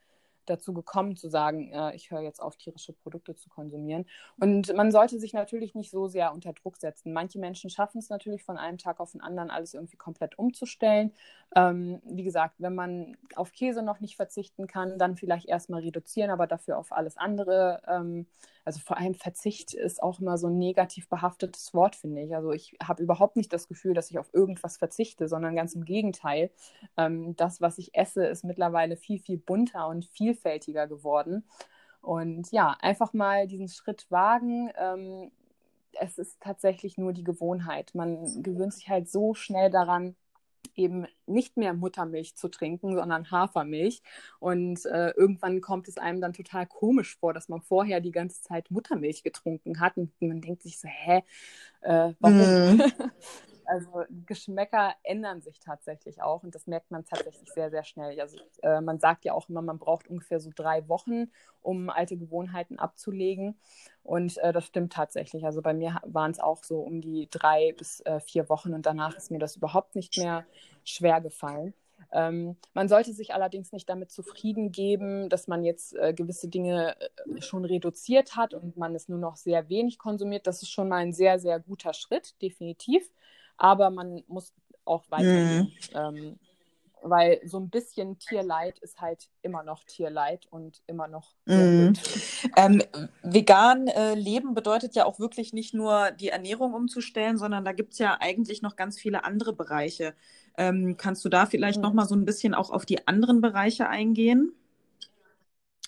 dazu gekommen zu sagen, äh, ich höre jetzt auf, tierische Produkte zu konsumieren. Und man sollte sich natürlich nicht so sehr unter Druck setzen. Manche Menschen schaffen es natürlich von einem Tag auf den anderen alles irgendwie komplett umzustellen. Ähm, wie gesagt, wenn man auf Käse noch nicht verzichten kann, dann vielleicht erstmal reduzieren, aber dafür auf alles andere. Ähm, also vor allem Verzicht ist auch immer so ein negativ behaftetes Wort, finde ich. Also ich habe überhaupt nicht das Gefühl, dass ich auf irgendwas verzichte, sondern ganz im Gegenteil. Ähm, das, was ich esse, ist mittlerweile viel, viel bunter und vielfältiger geworden. Und ja, einfach mal diesen Schritt wagen. Ähm, es ist tatsächlich nur die Gewohnheit. Man gewöhnt sich halt so schnell daran, eben nicht mehr Muttermilch zu trinken, sondern Hafermilch. Und äh, irgendwann kommt es einem dann total komisch vor, dass man vorher die ganze Zeit Muttermilch getrunken hat. Und man denkt sich so, hä, äh, warum? Mm. <laughs> Also Geschmäcker ändern sich tatsächlich auch und das merkt man tatsächlich sehr, sehr schnell. Also äh, man sagt ja auch immer, man braucht ungefähr so drei Wochen, um alte Gewohnheiten abzulegen. Und äh, das stimmt tatsächlich. Also bei mir waren es auch so um die drei bis äh, vier Wochen und danach ist mir das überhaupt nicht mehr schwer gefallen. Ähm, man sollte sich allerdings nicht damit zufrieden geben, dass man jetzt äh, gewisse Dinge äh, schon reduziert hat und man es nur noch sehr wenig konsumiert. Das ist schon mal ein sehr, sehr guter Schritt, definitiv. Aber man muss auch weitergehen. Mhm. Ähm, weil so ein bisschen Tierleid ist halt immer noch Tierleid und immer noch. Mm. Ähm, vegan äh, leben bedeutet ja auch wirklich nicht nur die Ernährung umzustellen, sondern da gibt es ja eigentlich noch ganz viele andere Bereiche. Ähm, kannst du da vielleicht mm. noch mal so ein bisschen auch auf die anderen Bereiche eingehen?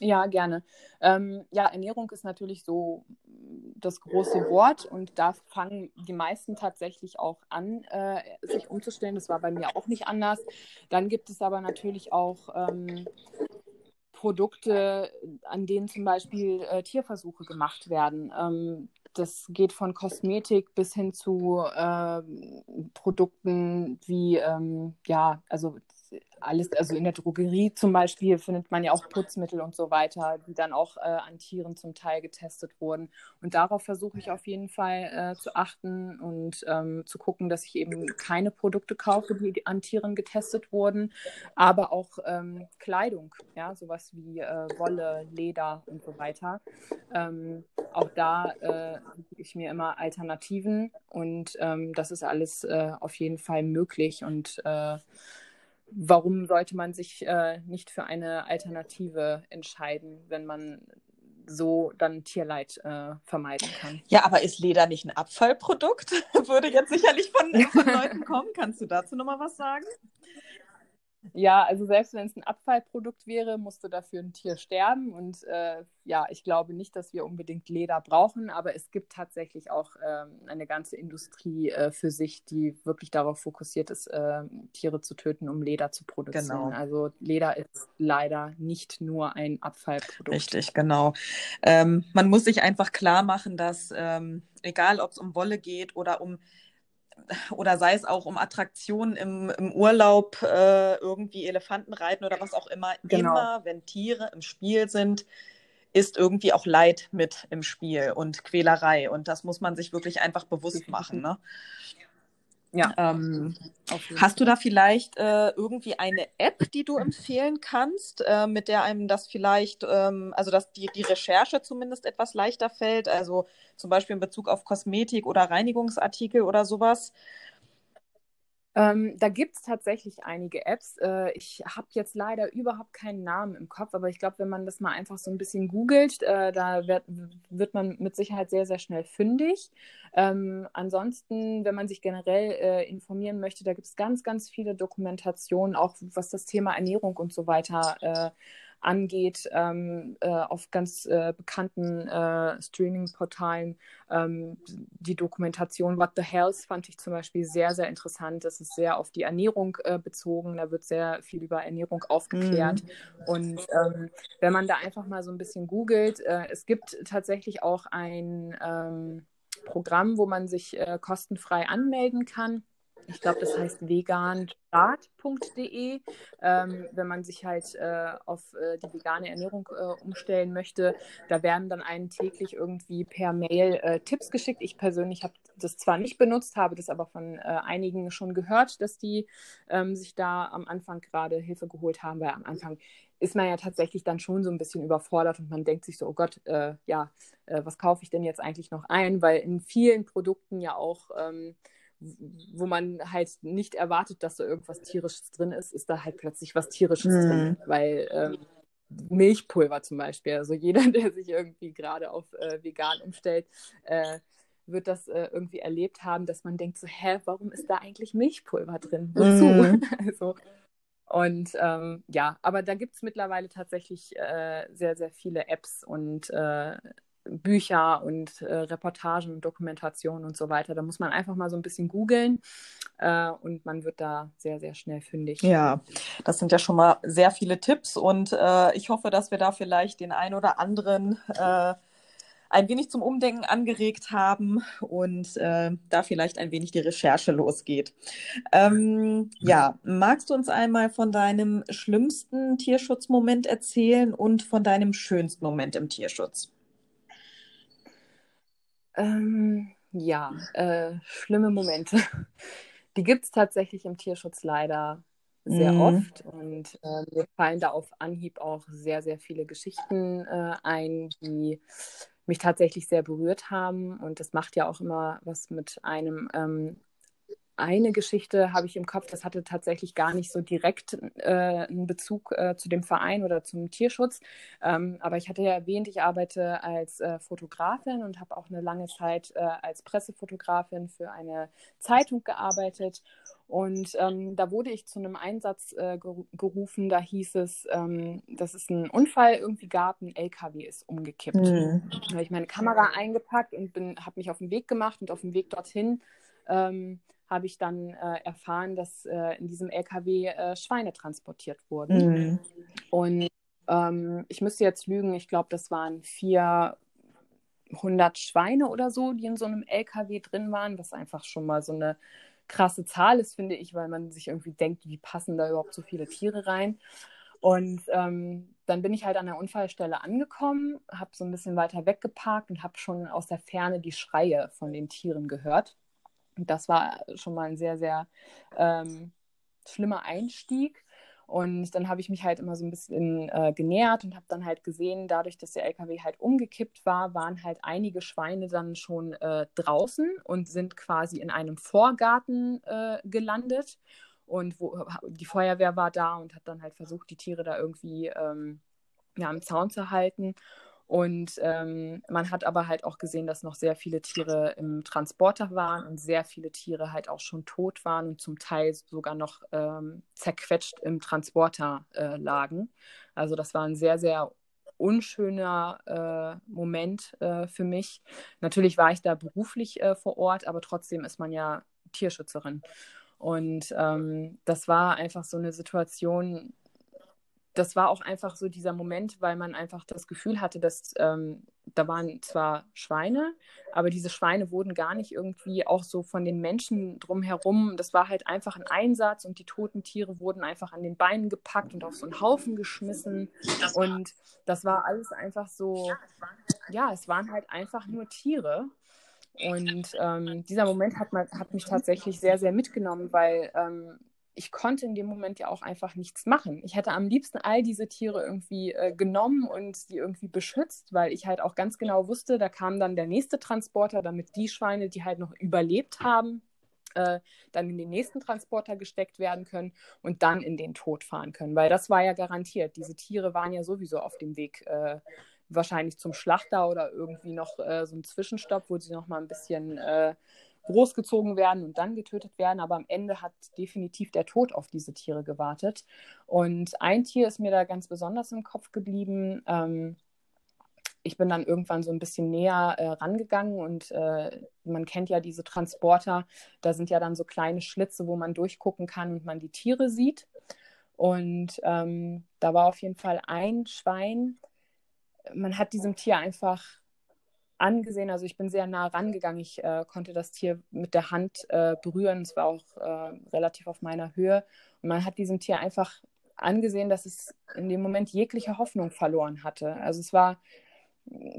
Ja, gerne. Ähm, ja, Ernährung ist natürlich so das große Wort und da fangen die meisten tatsächlich auch an, äh, sich umzustellen. Das war bei mir auch nicht anders. Dann gibt es aber natürlich auch ähm, Produkte, an denen zum Beispiel äh, Tierversuche gemacht werden. Ähm, das geht von Kosmetik bis hin zu äh, Produkten wie, ähm, ja, also alles, also in der Drogerie zum Beispiel findet man ja auch Putzmittel und so weiter, die dann auch äh, an Tieren zum Teil getestet wurden. Und darauf versuche ich auf jeden Fall äh, zu achten und ähm, zu gucken, dass ich eben keine Produkte kaufe, die an Tieren getestet wurden, aber auch ähm, Kleidung, ja, sowas wie äh, Wolle, Leder und so weiter. Ähm, auch da äh, ich mir immer Alternativen und ähm, das ist alles äh, auf jeden Fall möglich und äh, warum sollte man sich äh, nicht für eine Alternative entscheiden, wenn man so dann Tierleid äh, vermeiden kann. Ja, aber ist Leder nicht ein Abfallprodukt? <laughs> Würde jetzt sicherlich von, von Leuten kommen. Kannst du dazu nochmal was sagen? Ja, also selbst wenn es ein Abfallprodukt wäre, musste dafür ein Tier sterben. Und äh, ja, ich glaube nicht, dass wir unbedingt Leder brauchen, aber es gibt tatsächlich auch ähm, eine ganze Industrie äh, für sich, die wirklich darauf fokussiert ist, äh, Tiere zu töten, um Leder zu produzieren. Genau. Also Leder ist leider nicht nur ein Abfallprodukt. Richtig, genau. Ähm, man muss sich einfach klar machen, dass ähm, egal, ob es um Wolle geht oder um oder sei es auch um Attraktionen im, im Urlaub, äh, irgendwie Elefanten reiten oder was auch immer, genau. immer wenn Tiere im Spiel sind, ist irgendwie auch Leid mit im Spiel und Quälerei. Und das muss man sich wirklich einfach bewusst machen. Ne? Ja. Ähm, hast du da vielleicht äh, irgendwie eine App, die du empfehlen kannst, äh, mit der einem das vielleicht, ähm, also dass die, die Recherche zumindest etwas leichter fällt? Also zum Beispiel in Bezug auf Kosmetik oder Reinigungsartikel oder sowas? Ähm, da gibt es tatsächlich einige Apps. Äh, ich habe jetzt leider überhaupt keinen Namen im Kopf, aber ich glaube, wenn man das mal einfach so ein bisschen googelt, äh, da wird, wird, man mit Sicherheit sehr, sehr schnell fündig. Ähm, ansonsten, wenn man sich generell äh, informieren möchte, da gibt es ganz, ganz viele Dokumentationen, auch was das Thema Ernährung und so weiter äh, angeht, ähm, äh, auf ganz äh, bekannten äh, Streaming-Portalen. Ähm, die Dokumentation What the Health fand ich zum Beispiel sehr, sehr interessant. Das ist sehr auf die Ernährung äh, bezogen. Da wird sehr viel über Ernährung aufgeklärt. Mhm. Und ähm, wenn man da einfach mal so ein bisschen googelt, äh, es gibt tatsächlich auch ein ähm, Programm, wo man sich äh, kostenfrei anmelden kann ich glaube, das heißt veganstart.de, ähm, wenn man sich halt äh, auf äh, die vegane Ernährung äh, umstellen möchte. Da werden dann einen täglich irgendwie per Mail äh, Tipps geschickt. Ich persönlich habe das zwar nicht benutzt, habe das aber von äh, einigen schon gehört, dass die ähm, sich da am Anfang gerade Hilfe geholt haben, weil am Anfang ist man ja tatsächlich dann schon so ein bisschen überfordert und man denkt sich so, oh Gott, äh, ja, was kaufe ich denn jetzt eigentlich noch ein? Weil in vielen Produkten ja auch ähm, wo man halt nicht erwartet, dass da irgendwas Tierisches drin ist, ist da halt plötzlich was Tierisches mhm. drin. Weil ähm, Milchpulver zum Beispiel, also jeder, <laughs> der sich irgendwie gerade auf äh, vegan umstellt, äh, wird das äh, irgendwie erlebt haben, dass man denkt so, hä, warum ist da eigentlich Milchpulver drin? Wozu? Mm. <laughs> also, und ähm, ja, aber da gibt es mittlerweile tatsächlich äh, sehr, sehr viele Apps und äh, Bücher und äh, Reportagen und Dokumentationen und so weiter. Da muss man einfach mal so ein bisschen googeln äh, und man wird da sehr, sehr schnell fündig. Ja, das sind ja schon mal sehr viele Tipps und äh, ich hoffe, dass wir da vielleicht den ein oder anderen äh, ein wenig zum Umdenken angeregt haben und äh, da vielleicht ein wenig die Recherche losgeht. Ähm, ja, magst du uns einmal von deinem schlimmsten Tierschutzmoment erzählen und von deinem schönsten Moment im Tierschutz? Ähm, ja, äh, schlimme Momente. <laughs> Die gibt es tatsächlich im Tierschutz leider sehr mhm. oft und äh, mir fallen da auf Anhieb auch sehr, sehr viele Geschichten äh, ein, die mich tatsächlich sehr berührt haben und das macht ja auch immer was mit einem. Ähm, eine Geschichte habe ich im Kopf, das hatte tatsächlich gar nicht so direkt äh, einen Bezug äh, zu dem Verein oder zum Tierschutz. Ähm, aber ich hatte ja erwähnt, ich arbeite als äh, Fotografin und habe auch eine lange Zeit äh, als Pressefotografin für eine Zeitung gearbeitet. Und ähm, da wurde ich zu einem Einsatz äh, gerufen. Da hieß es, ähm, dass es einen Unfall irgendwie gab, ein LKW ist umgekippt. Mhm. Da habe ich meine Kamera eingepackt und habe mich auf den Weg gemacht und auf dem Weg dorthin ähm, habe ich dann äh, erfahren, dass äh, in diesem LKW äh, Schweine transportiert wurden. Mhm. Und ähm, ich müsste jetzt lügen, ich glaube, das waren 400 Schweine oder so, die in so einem LKW drin waren, was einfach schon mal so eine krasse Zahl ist, finde ich, weil man sich irgendwie denkt, wie passen da überhaupt so viele Tiere rein. Und ähm, dann bin ich halt an der Unfallstelle angekommen, habe so ein bisschen weiter weggeparkt und habe schon aus der Ferne die Schreie von den Tieren gehört. Das war schon mal ein sehr, sehr ähm, schlimmer Einstieg. Und dann habe ich mich halt immer so ein bisschen äh, genähert und habe dann halt gesehen, dadurch, dass der LKW halt umgekippt war, waren halt einige Schweine dann schon äh, draußen und sind quasi in einem Vorgarten äh, gelandet. Und wo, die Feuerwehr war da und hat dann halt versucht, die Tiere da irgendwie ähm, ja, am Zaun zu halten. Und ähm, man hat aber halt auch gesehen, dass noch sehr viele Tiere im Transporter waren und sehr viele Tiere halt auch schon tot waren und zum Teil sogar noch ähm, zerquetscht im Transporter äh, lagen. Also das war ein sehr, sehr unschöner äh, Moment äh, für mich. Natürlich war ich da beruflich äh, vor Ort, aber trotzdem ist man ja Tierschützerin. Und ähm, das war einfach so eine Situation, das war auch einfach so dieser Moment, weil man einfach das Gefühl hatte, dass ähm, da waren zwar Schweine, aber diese Schweine wurden gar nicht irgendwie auch so von den Menschen drumherum. Das war halt einfach ein Einsatz und die toten Tiere wurden einfach an den Beinen gepackt und auf so einen Haufen geschmissen. Und das war alles einfach so, ja, es waren halt einfach nur Tiere. Und ähm, dieser Moment hat, man, hat mich tatsächlich sehr, sehr mitgenommen, weil ähm, ich konnte in dem Moment ja auch einfach nichts machen. Ich hätte am liebsten all diese Tiere irgendwie äh, genommen und sie irgendwie beschützt, weil ich halt auch ganz genau wusste, da kam dann der nächste Transporter, damit die Schweine, die halt noch überlebt haben, äh, dann in den nächsten Transporter gesteckt werden können und dann in den Tod fahren können, weil das war ja garantiert. Diese Tiere waren ja sowieso auf dem Weg. Äh, wahrscheinlich zum Schlachter oder irgendwie noch äh, so ein Zwischenstopp, wo sie noch mal ein bisschen äh, großgezogen werden und dann getötet werden. Aber am Ende hat definitiv der Tod auf diese Tiere gewartet. Und ein Tier ist mir da ganz besonders im Kopf geblieben. Ähm, ich bin dann irgendwann so ein bisschen näher äh, rangegangen und äh, man kennt ja diese Transporter. Da sind ja dann so kleine Schlitze, wo man durchgucken kann und man die Tiere sieht. Und ähm, da war auf jeden Fall ein Schwein. Man hat diesem Tier einfach angesehen. Also ich bin sehr nah rangegangen. Ich äh, konnte das Tier mit der Hand äh, berühren. Es war auch äh, relativ auf meiner Höhe. Und man hat diesem Tier einfach angesehen, dass es in dem Moment jegliche Hoffnung verloren hatte. Also es war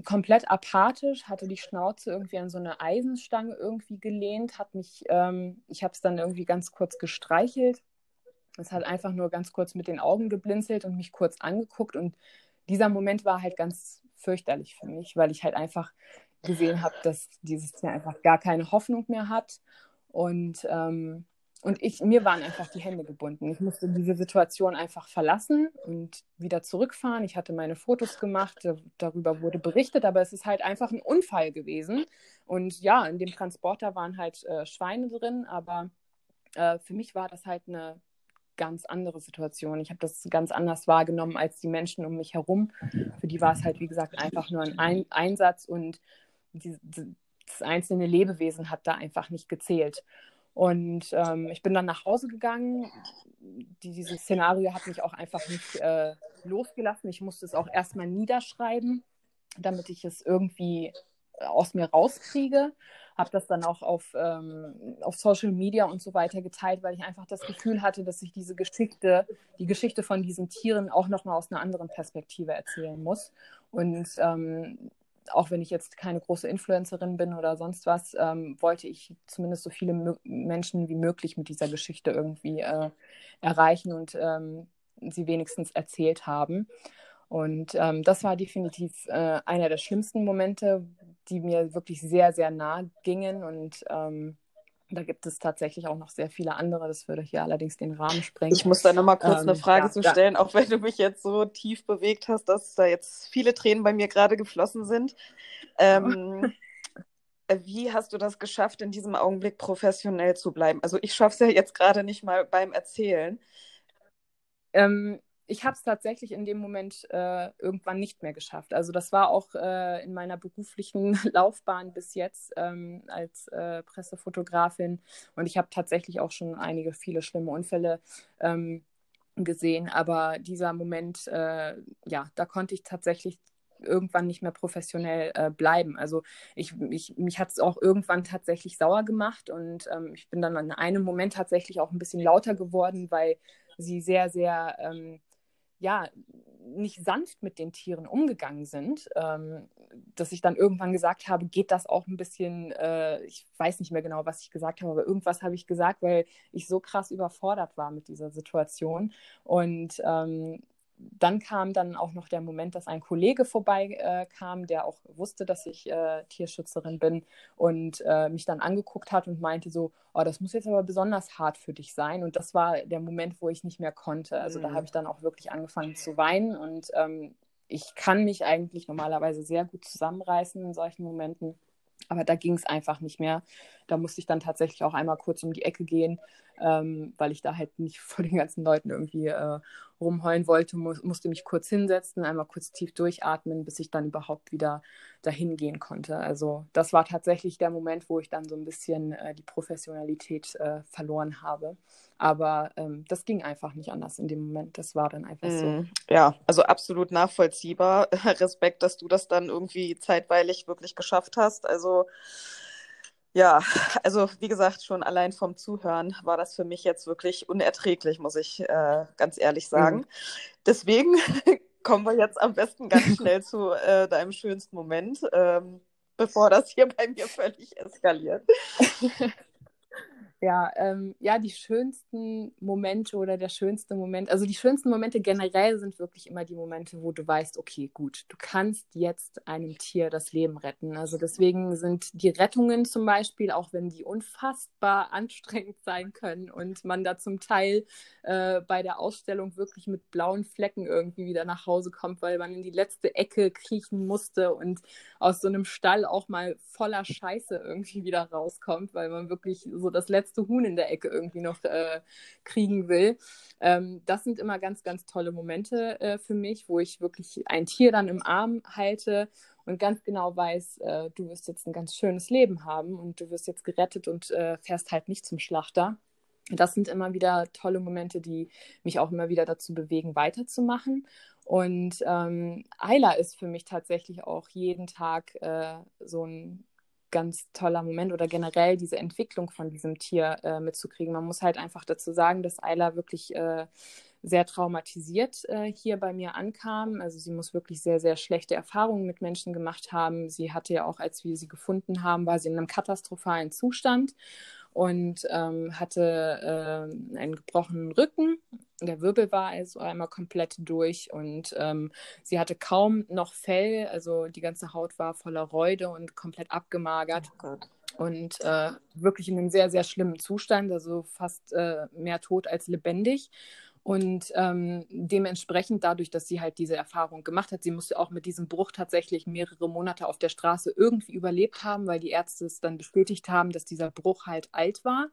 komplett apathisch, hatte die Schnauze irgendwie an so eine Eisenstange irgendwie gelehnt, hat mich, ähm, ich habe es dann irgendwie ganz kurz gestreichelt. Es hat einfach nur ganz kurz mit den Augen geblinzelt und mich kurz angeguckt. Und dieser Moment war halt ganz fürchterlich für mich, weil ich halt einfach gesehen habe, dass dieses Tier einfach gar keine Hoffnung mehr hat. Und, ähm, und ich, mir waren einfach die Hände gebunden. Ich musste diese Situation einfach verlassen und wieder zurückfahren. Ich hatte meine Fotos gemacht, darüber wurde berichtet, aber es ist halt einfach ein Unfall gewesen. Und ja, in dem Transporter waren halt äh, Schweine drin, aber äh, für mich war das halt eine ganz andere Situation. Ich habe das ganz anders wahrgenommen als die Menschen um mich herum. Für die war es halt, wie gesagt, einfach nur ein Einsatz und die, das einzelne Lebewesen hat da einfach nicht gezählt. Und ähm, ich bin dann nach Hause gegangen. Die, dieses Szenario hat mich auch einfach nicht äh, losgelassen. Ich musste es auch erstmal niederschreiben. damit ich es irgendwie aus mir rauskriege. Habe das dann auch auf, ähm, auf Social Media und so weiter geteilt, weil ich einfach das Gefühl hatte, dass ich diese Geschichte, die Geschichte von diesen Tieren auch nochmal aus einer anderen Perspektive erzählen muss. Und ähm, auch wenn ich jetzt keine große Influencerin bin oder sonst was, ähm, wollte ich zumindest so viele M Menschen wie möglich mit dieser Geschichte irgendwie äh, erreichen und ähm, sie wenigstens erzählt haben. Und ähm, das war definitiv äh, einer der schlimmsten Momente, die mir wirklich sehr, sehr nah gingen. Und ähm, da gibt es tatsächlich auch noch sehr viele andere. Das würde hier allerdings den Rahmen sprengen. Ich muss da nochmal kurz ähm, eine Frage ja, zu stellen, ja. auch wenn du mich jetzt so tief bewegt hast, dass da jetzt viele Tränen bei mir gerade geflossen sind. Ähm, <laughs> wie hast du das geschafft, in diesem Augenblick professionell zu bleiben? Also ich schaffe es ja jetzt gerade nicht mal beim Erzählen. Ähm, ich habe es tatsächlich in dem Moment äh, irgendwann nicht mehr geschafft. Also das war auch äh, in meiner beruflichen <laughs> Laufbahn bis jetzt ähm, als äh, Pressefotografin. Und ich habe tatsächlich auch schon einige, viele schlimme Unfälle ähm, gesehen. Aber dieser Moment, äh, ja, da konnte ich tatsächlich irgendwann nicht mehr professionell äh, bleiben. Also ich, ich mich hat es auch irgendwann tatsächlich sauer gemacht und ähm, ich bin dann in einem Moment tatsächlich auch ein bisschen lauter geworden, weil sie sehr, sehr ähm, ja, nicht sanft mit den Tieren umgegangen sind, ähm, dass ich dann irgendwann gesagt habe, geht das auch ein bisschen, äh, ich weiß nicht mehr genau, was ich gesagt habe, aber irgendwas habe ich gesagt, weil ich so krass überfordert war mit dieser Situation. Und ähm, dann kam dann auch noch der Moment, dass ein Kollege vorbeikam, äh, der auch wusste, dass ich äh, Tierschützerin bin und äh, mich dann angeguckt hat und meinte so, oh, das muss jetzt aber besonders hart für dich sein. Und das war der Moment, wo ich nicht mehr konnte. Also mhm. da habe ich dann auch wirklich angefangen zu weinen und ähm, ich kann mich eigentlich normalerweise sehr gut zusammenreißen in solchen Momenten. Aber da ging es einfach nicht mehr. Da musste ich dann tatsächlich auch einmal kurz um die Ecke gehen, ähm, weil ich da halt nicht <laughs> vor den ganzen Leuten irgendwie äh, rumheulen wollte, mu musste mich kurz hinsetzen, einmal kurz tief durchatmen, bis ich dann überhaupt wieder dahin gehen konnte. Also das war tatsächlich der Moment, wo ich dann so ein bisschen äh, die Professionalität äh, verloren habe. Aber ähm, das ging einfach nicht anders in dem Moment. Das war dann einfach so. Ja, also absolut nachvollziehbar. <laughs> Respekt, dass du das dann irgendwie zeitweilig wirklich geschafft hast. Also ja, <laughs> also wie gesagt, schon allein vom Zuhören war das für mich jetzt wirklich unerträglich, muss ich äh, ganz ehrlich sagen. Mhm. Deswegen <laughs> kommen wir jetzt am besten ganz schnell zu äh, deinem schönsten Moment, ähm, bevor das hier bei mir völlig eskaliert. <laughs> Ja, ähm, ja, die schönsten Momente oder der schönste Moment, also die schönsten Momente generell sind wirklich immer die Momente, wo du weißt, okay, gut, du kannst jetzt einem Tier das Leben retten. Also deswegen sind die Rettungen zum Beispiel, auch wenn die unfassbar anstrengend sein können und man da zum Teil äh, bei der Ausstellung wirklich mit blauen Flecken irgendwie wieder nach Hause kommt, weil man in die letzte Ecke kriechen musste und aus so einem Stall auch mal voller Scheiße irgendwie wieder rauskommt, weil man wirklich so das letzte letzte Huhn in der Ecke irgendwie noch äh, kriegen will. Ähm, das sind immer ganz, ganz tolle Momente äh, für mich, wo ich wirklich ein Tier dann im Arm halte und ganz genau weiß, äh, du wirst jetzt ein ganz schönes Leben haben und du wirst jetzt gerettet und äh, fährst halt nicht zum Schlachter. Das sind immer wieder tolle Momente, die mich auch immer wieder dazu bewegen, weiterzumachen. Und ähm, Ayla ist für mich tatsächlich auch jeden Tag äh, so ein ganz toller Moment oder generell diese Entwicklung von diesem Tier äh, mitzukriegen. Man muss halt einfach dazu sagen, dass Ayla wirklich äh, sehr traumatisiert äh, hier bei mir ankam. Also sie muss wirklich sehr, sehr schlechte Erfahrungen mit Menschen gemacht haben. Sie hatte ja auch, als wir sie gefunden haben, war sie in einem katastrophalen Zustand und ähm, hatte äh, einen gebrochenen Rücken. Der Wirbel war also einmal komplett durch und ähm, sie hatte kaum noch Fell, also die ganze Haut war voller Räude und komplett abgemagert. Oh und äh, wirklich in einem sehr, sehr schlimmen Zustand, also fast äh, mehr tot als lebendig. Und ähm, dementsprechend dadurch, dass sie halt diese Erfahrung gemacht hat, sie musste auch mit diesem Bruch tatsächlich mehrere Monate auf der Straße irgendwie überlebt haben, weil die Ärzte es dann bestätigt haben, dass dieser Bruch halt alt war.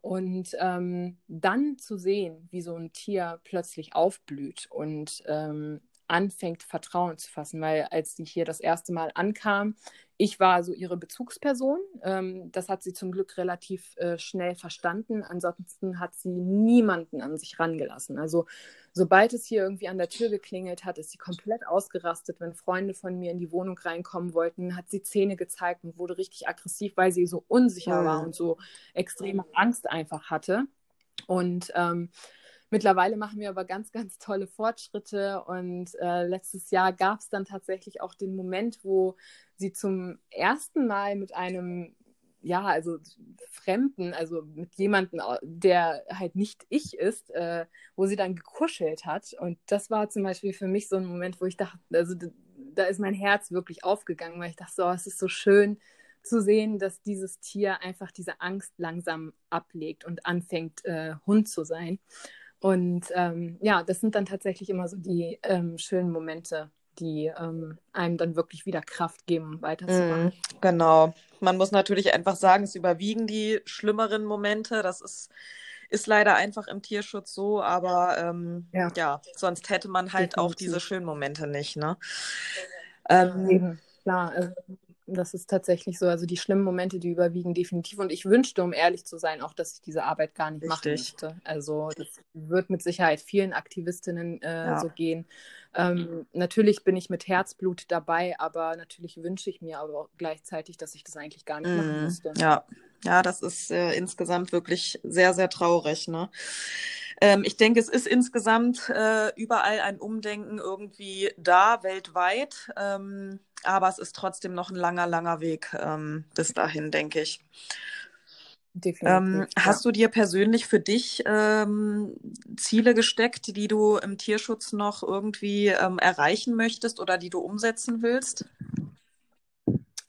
Und ähm, dann zu sehen, wie so ein Tier plötzlich aufblüht und ähm, anfängt, Vertrauen zu fassen. Weil als sie hier das erste Mal ankam, ich war so ihre Bezugsperson. Ähm, das hat sie zum Glück relativ äh, schnell verstanden. Ansonsten hat sie niemanden an sich rangelassen. Also sobald es hier irgendwie an der Tür geklingelt hat, ist sie komplett ausgerastet. Wenn Freunde von mir in die Wohnung reinkommen wollten, hat sie Zähne gezeigt und wurde richtig aggressiv, weil sie so unsicher mhm. war und so extreme Angst einfach hatte. Und ähm, Mittlerweile machen wir aber ganz, ganz tolle Fortschritte und äh, letztes Jahr gab es dann tatsächlich auch den Moment, wo sie zum ersten Mal mit einem, ja, also Fremden, also mit jemandem, der halt nicht ich ist, äh, wo sie dann gekuschelt hat. Und das war zum Beispiel für mich so ein Moment, wo ich dachte, also da ist mein Herz wirklich aufgegangen, weil ich dachte, so, es ist so schön zu sehen, dass dieses Tier einfach diese Angst langsam ablegt und anfängt, äh, Hund zu sein. Und ähm, ja, das sind dann tatsächlich immer so die ähm, schönen Momente, die ähm, einem dann wirklich wieder Kraft geben, weiterzumachen. Mm, genau. Man muss natürlich einfach sagen, es überwiegen die schlimmeren Momente. Das ist, ist leider einfach im Tierschutz so, aber ähm, ja. ja. sonst hätte man halt Definitiv. auch diese schönen Momente nicht. Ne? Ähm, klar. Also, das ist tatsächlich so. Also die schlimmen Momente, die überwiegen definitiv. Und ich wünschte, um ehrlich zu sein, auch, dass ich diese Arbeit gar nicht Richtig. machen müsste. Also das wird mit Sicherheit vielen Aktivistinnen äh, ja. so gehen. Ähm, natürlich bin ich mit Herzblut dabei, aber natürlich wünsche ich mir aber auch gleichzeitig, dass ich das eigentlich gar nicht mm, machen müsste. Ja, ja, das ist äh, insgesamt wirklich sehr, sehr traurig. Ne? Ähm, ich denke, es ist insgesamt äh, überall ein Umdenken irgendwie da, weltweit. Ähm, aber es ist trotzdem noch ein langer, langer Weg ähm, bis dahin, denke ich. Ähm, hast du dir persönlich für dich ähm, Ziele gesteckt, die du im Tierschutz noch irgendwie ähm, erreichen möchtest oder die du umsetzen willst?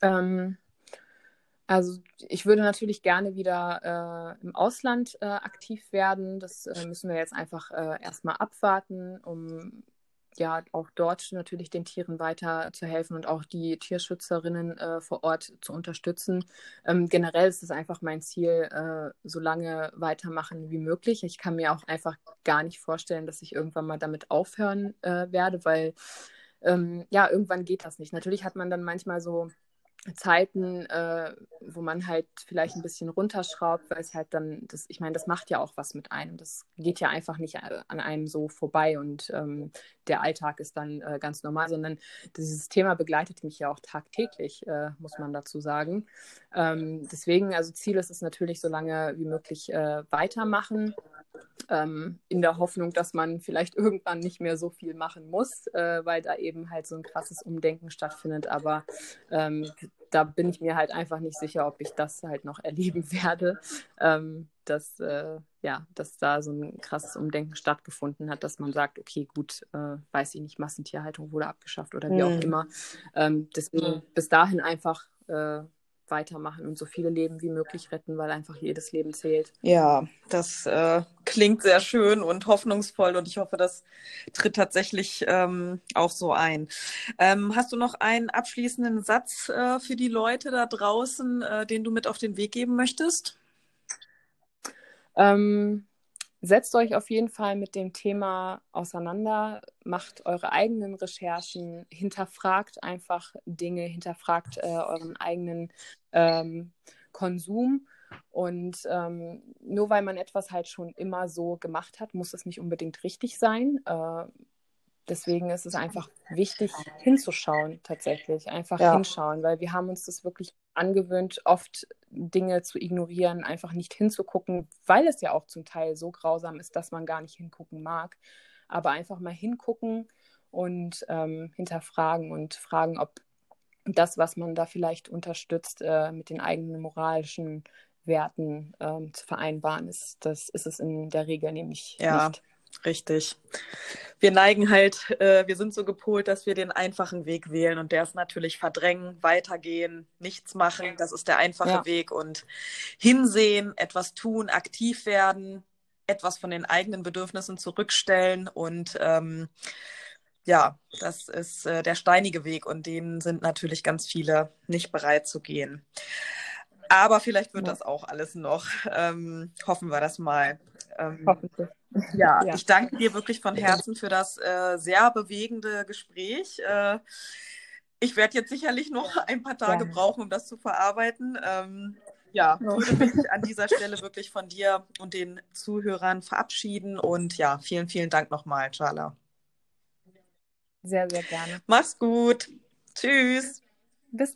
Ähm, also ich würde natürlich gerne wieder äh, im Ausland äh, aktiv werden. Das äh, müssen wir jetzt einfach äh, erstmal abwarten, um ja auch dort natürlich den Tieren weiter zu helfen und auch die Tierschützerinnen äh, vor Ort zu unterstützen. Ähm, generell ist es einfach mein Ziel, äh, so lange weitermachen wie möglich. Ich kann mir auch einfach gar nicht vorstellen, dass ich irgendwann mal damit aufhören äh, werde, weil ähm, ja, irgendwann geht das nicht. Natürlich hat man dann manchmal so Zeiten, äh, wo man halt vielleicht ein bisschen runterschraubt, weil es halt dann, das, ich meine, das macht ja auch was mit einem. Das geht ja einfach nicht äh, an einem so vorbei und ähm, der Alltag ist dann äh, ganz normal, sondern dieses Thema begleitet mich ja auch tagtäglich, äh, muss man dazu sagen. Ähm, deswegen, also Ziel ist es natürlich, so lange wie möglich äh, weitermachen ähm, in der Hoffnung, dass man vielleicht <laughs> irgendwann nicht mehr so viel machen muss, äh, weil da eben halt so ein krasses Umdenken stattfindet. Aber ähm, da bin ich mir halt einfach nicht sicher, ob ich das halt noch erleben <laughs> werde, ähm, dass, äh, ja, dass da so ein krasses Umdenken stattgefunden hat, dass man sagt, okay, gut, äh, weiß ich nicht, Massentierhaltung wurde abgeschafft oder wie mhm. auch immer. Ähm, deswegen bis dahin einfach äh, weitermachen und so viele Leben wie möglich retten, weil einfach jedes Leben zählt. Ja, das äh, klingt sehr schön und hoffnungsvoll und ich hoffe, das tritt tatsächlich ähm, auch so ein. Ähm, hast du noch einen abschließenden Satz äh, für die Leute da draußen, äh, den du mit auf den Weg geben möchtest? Ähm, setzt euch auf jeden Fall mit dem Thema auseinander, macht eure eigenen Recherchen, hinterfragt einfach Dinge, hinterfragt äh, euren eigenen ähm, Konsum. Und ähm, nur weil man etwas halt schon immer so gemacht hat, muss es nicht unbedingt richtig sein. Äh, deswegen ist es einfach wichtig, hinzuschauen, tatsächlich. Einfach ja. hinschauen, weil wir haben uns das wirklich angewöhnt, oft Dinge zu ignorieren, einfach nicht hinzugucken, weil es ja auch zum Teil so grausam ist, dass man gar nicht hingucken mag. Aber einfach mal hingucken und ähm, hinterfragen und fragen, ob das, was man da vielleicht unterstützt, äh, mit den eigenen moralischen Werten ähm, zu vereinbaren ist. Das ist es in der Regel nämlich ja. nicht. Richtig. Wir neigen halt, äh, wir sind so gepolt, dass wir den einfachen Weg wählen und der ist natürlich verdrängen, weitergehen, nichts machen. Das ist der einfache ja. Weg und hinsehen, etwas tun, aktiv werden, etwas von den eigenen Bedürfnissen zurückstellen und ähm, ja, das ist äh, der steinige Weg und den sind natürlich ganz viele nicht bereit zu gehen. Aber vielleicht wird ja. das auch alles noch. Ähm, hoffen wir das mal. Ähm, Hoffentlich. Ja, <laughs> ja, ich danke dir wirklich von Herzen für das äh, sehr bewegende Gespräch. Äh, ich werde jetzt sicherlich noch ein paar Tage ja. brauchen, um das zu verarbeiten. Ähm, ja, würde mich an dieser <laughs> Stelle wirklich von dir und den Zuhörern verabschieden. Und ja, vielen, vielen Dank nochmal, Charla. Sehr, sehr gerne. Mach's gut. Tschüss. Bis dann.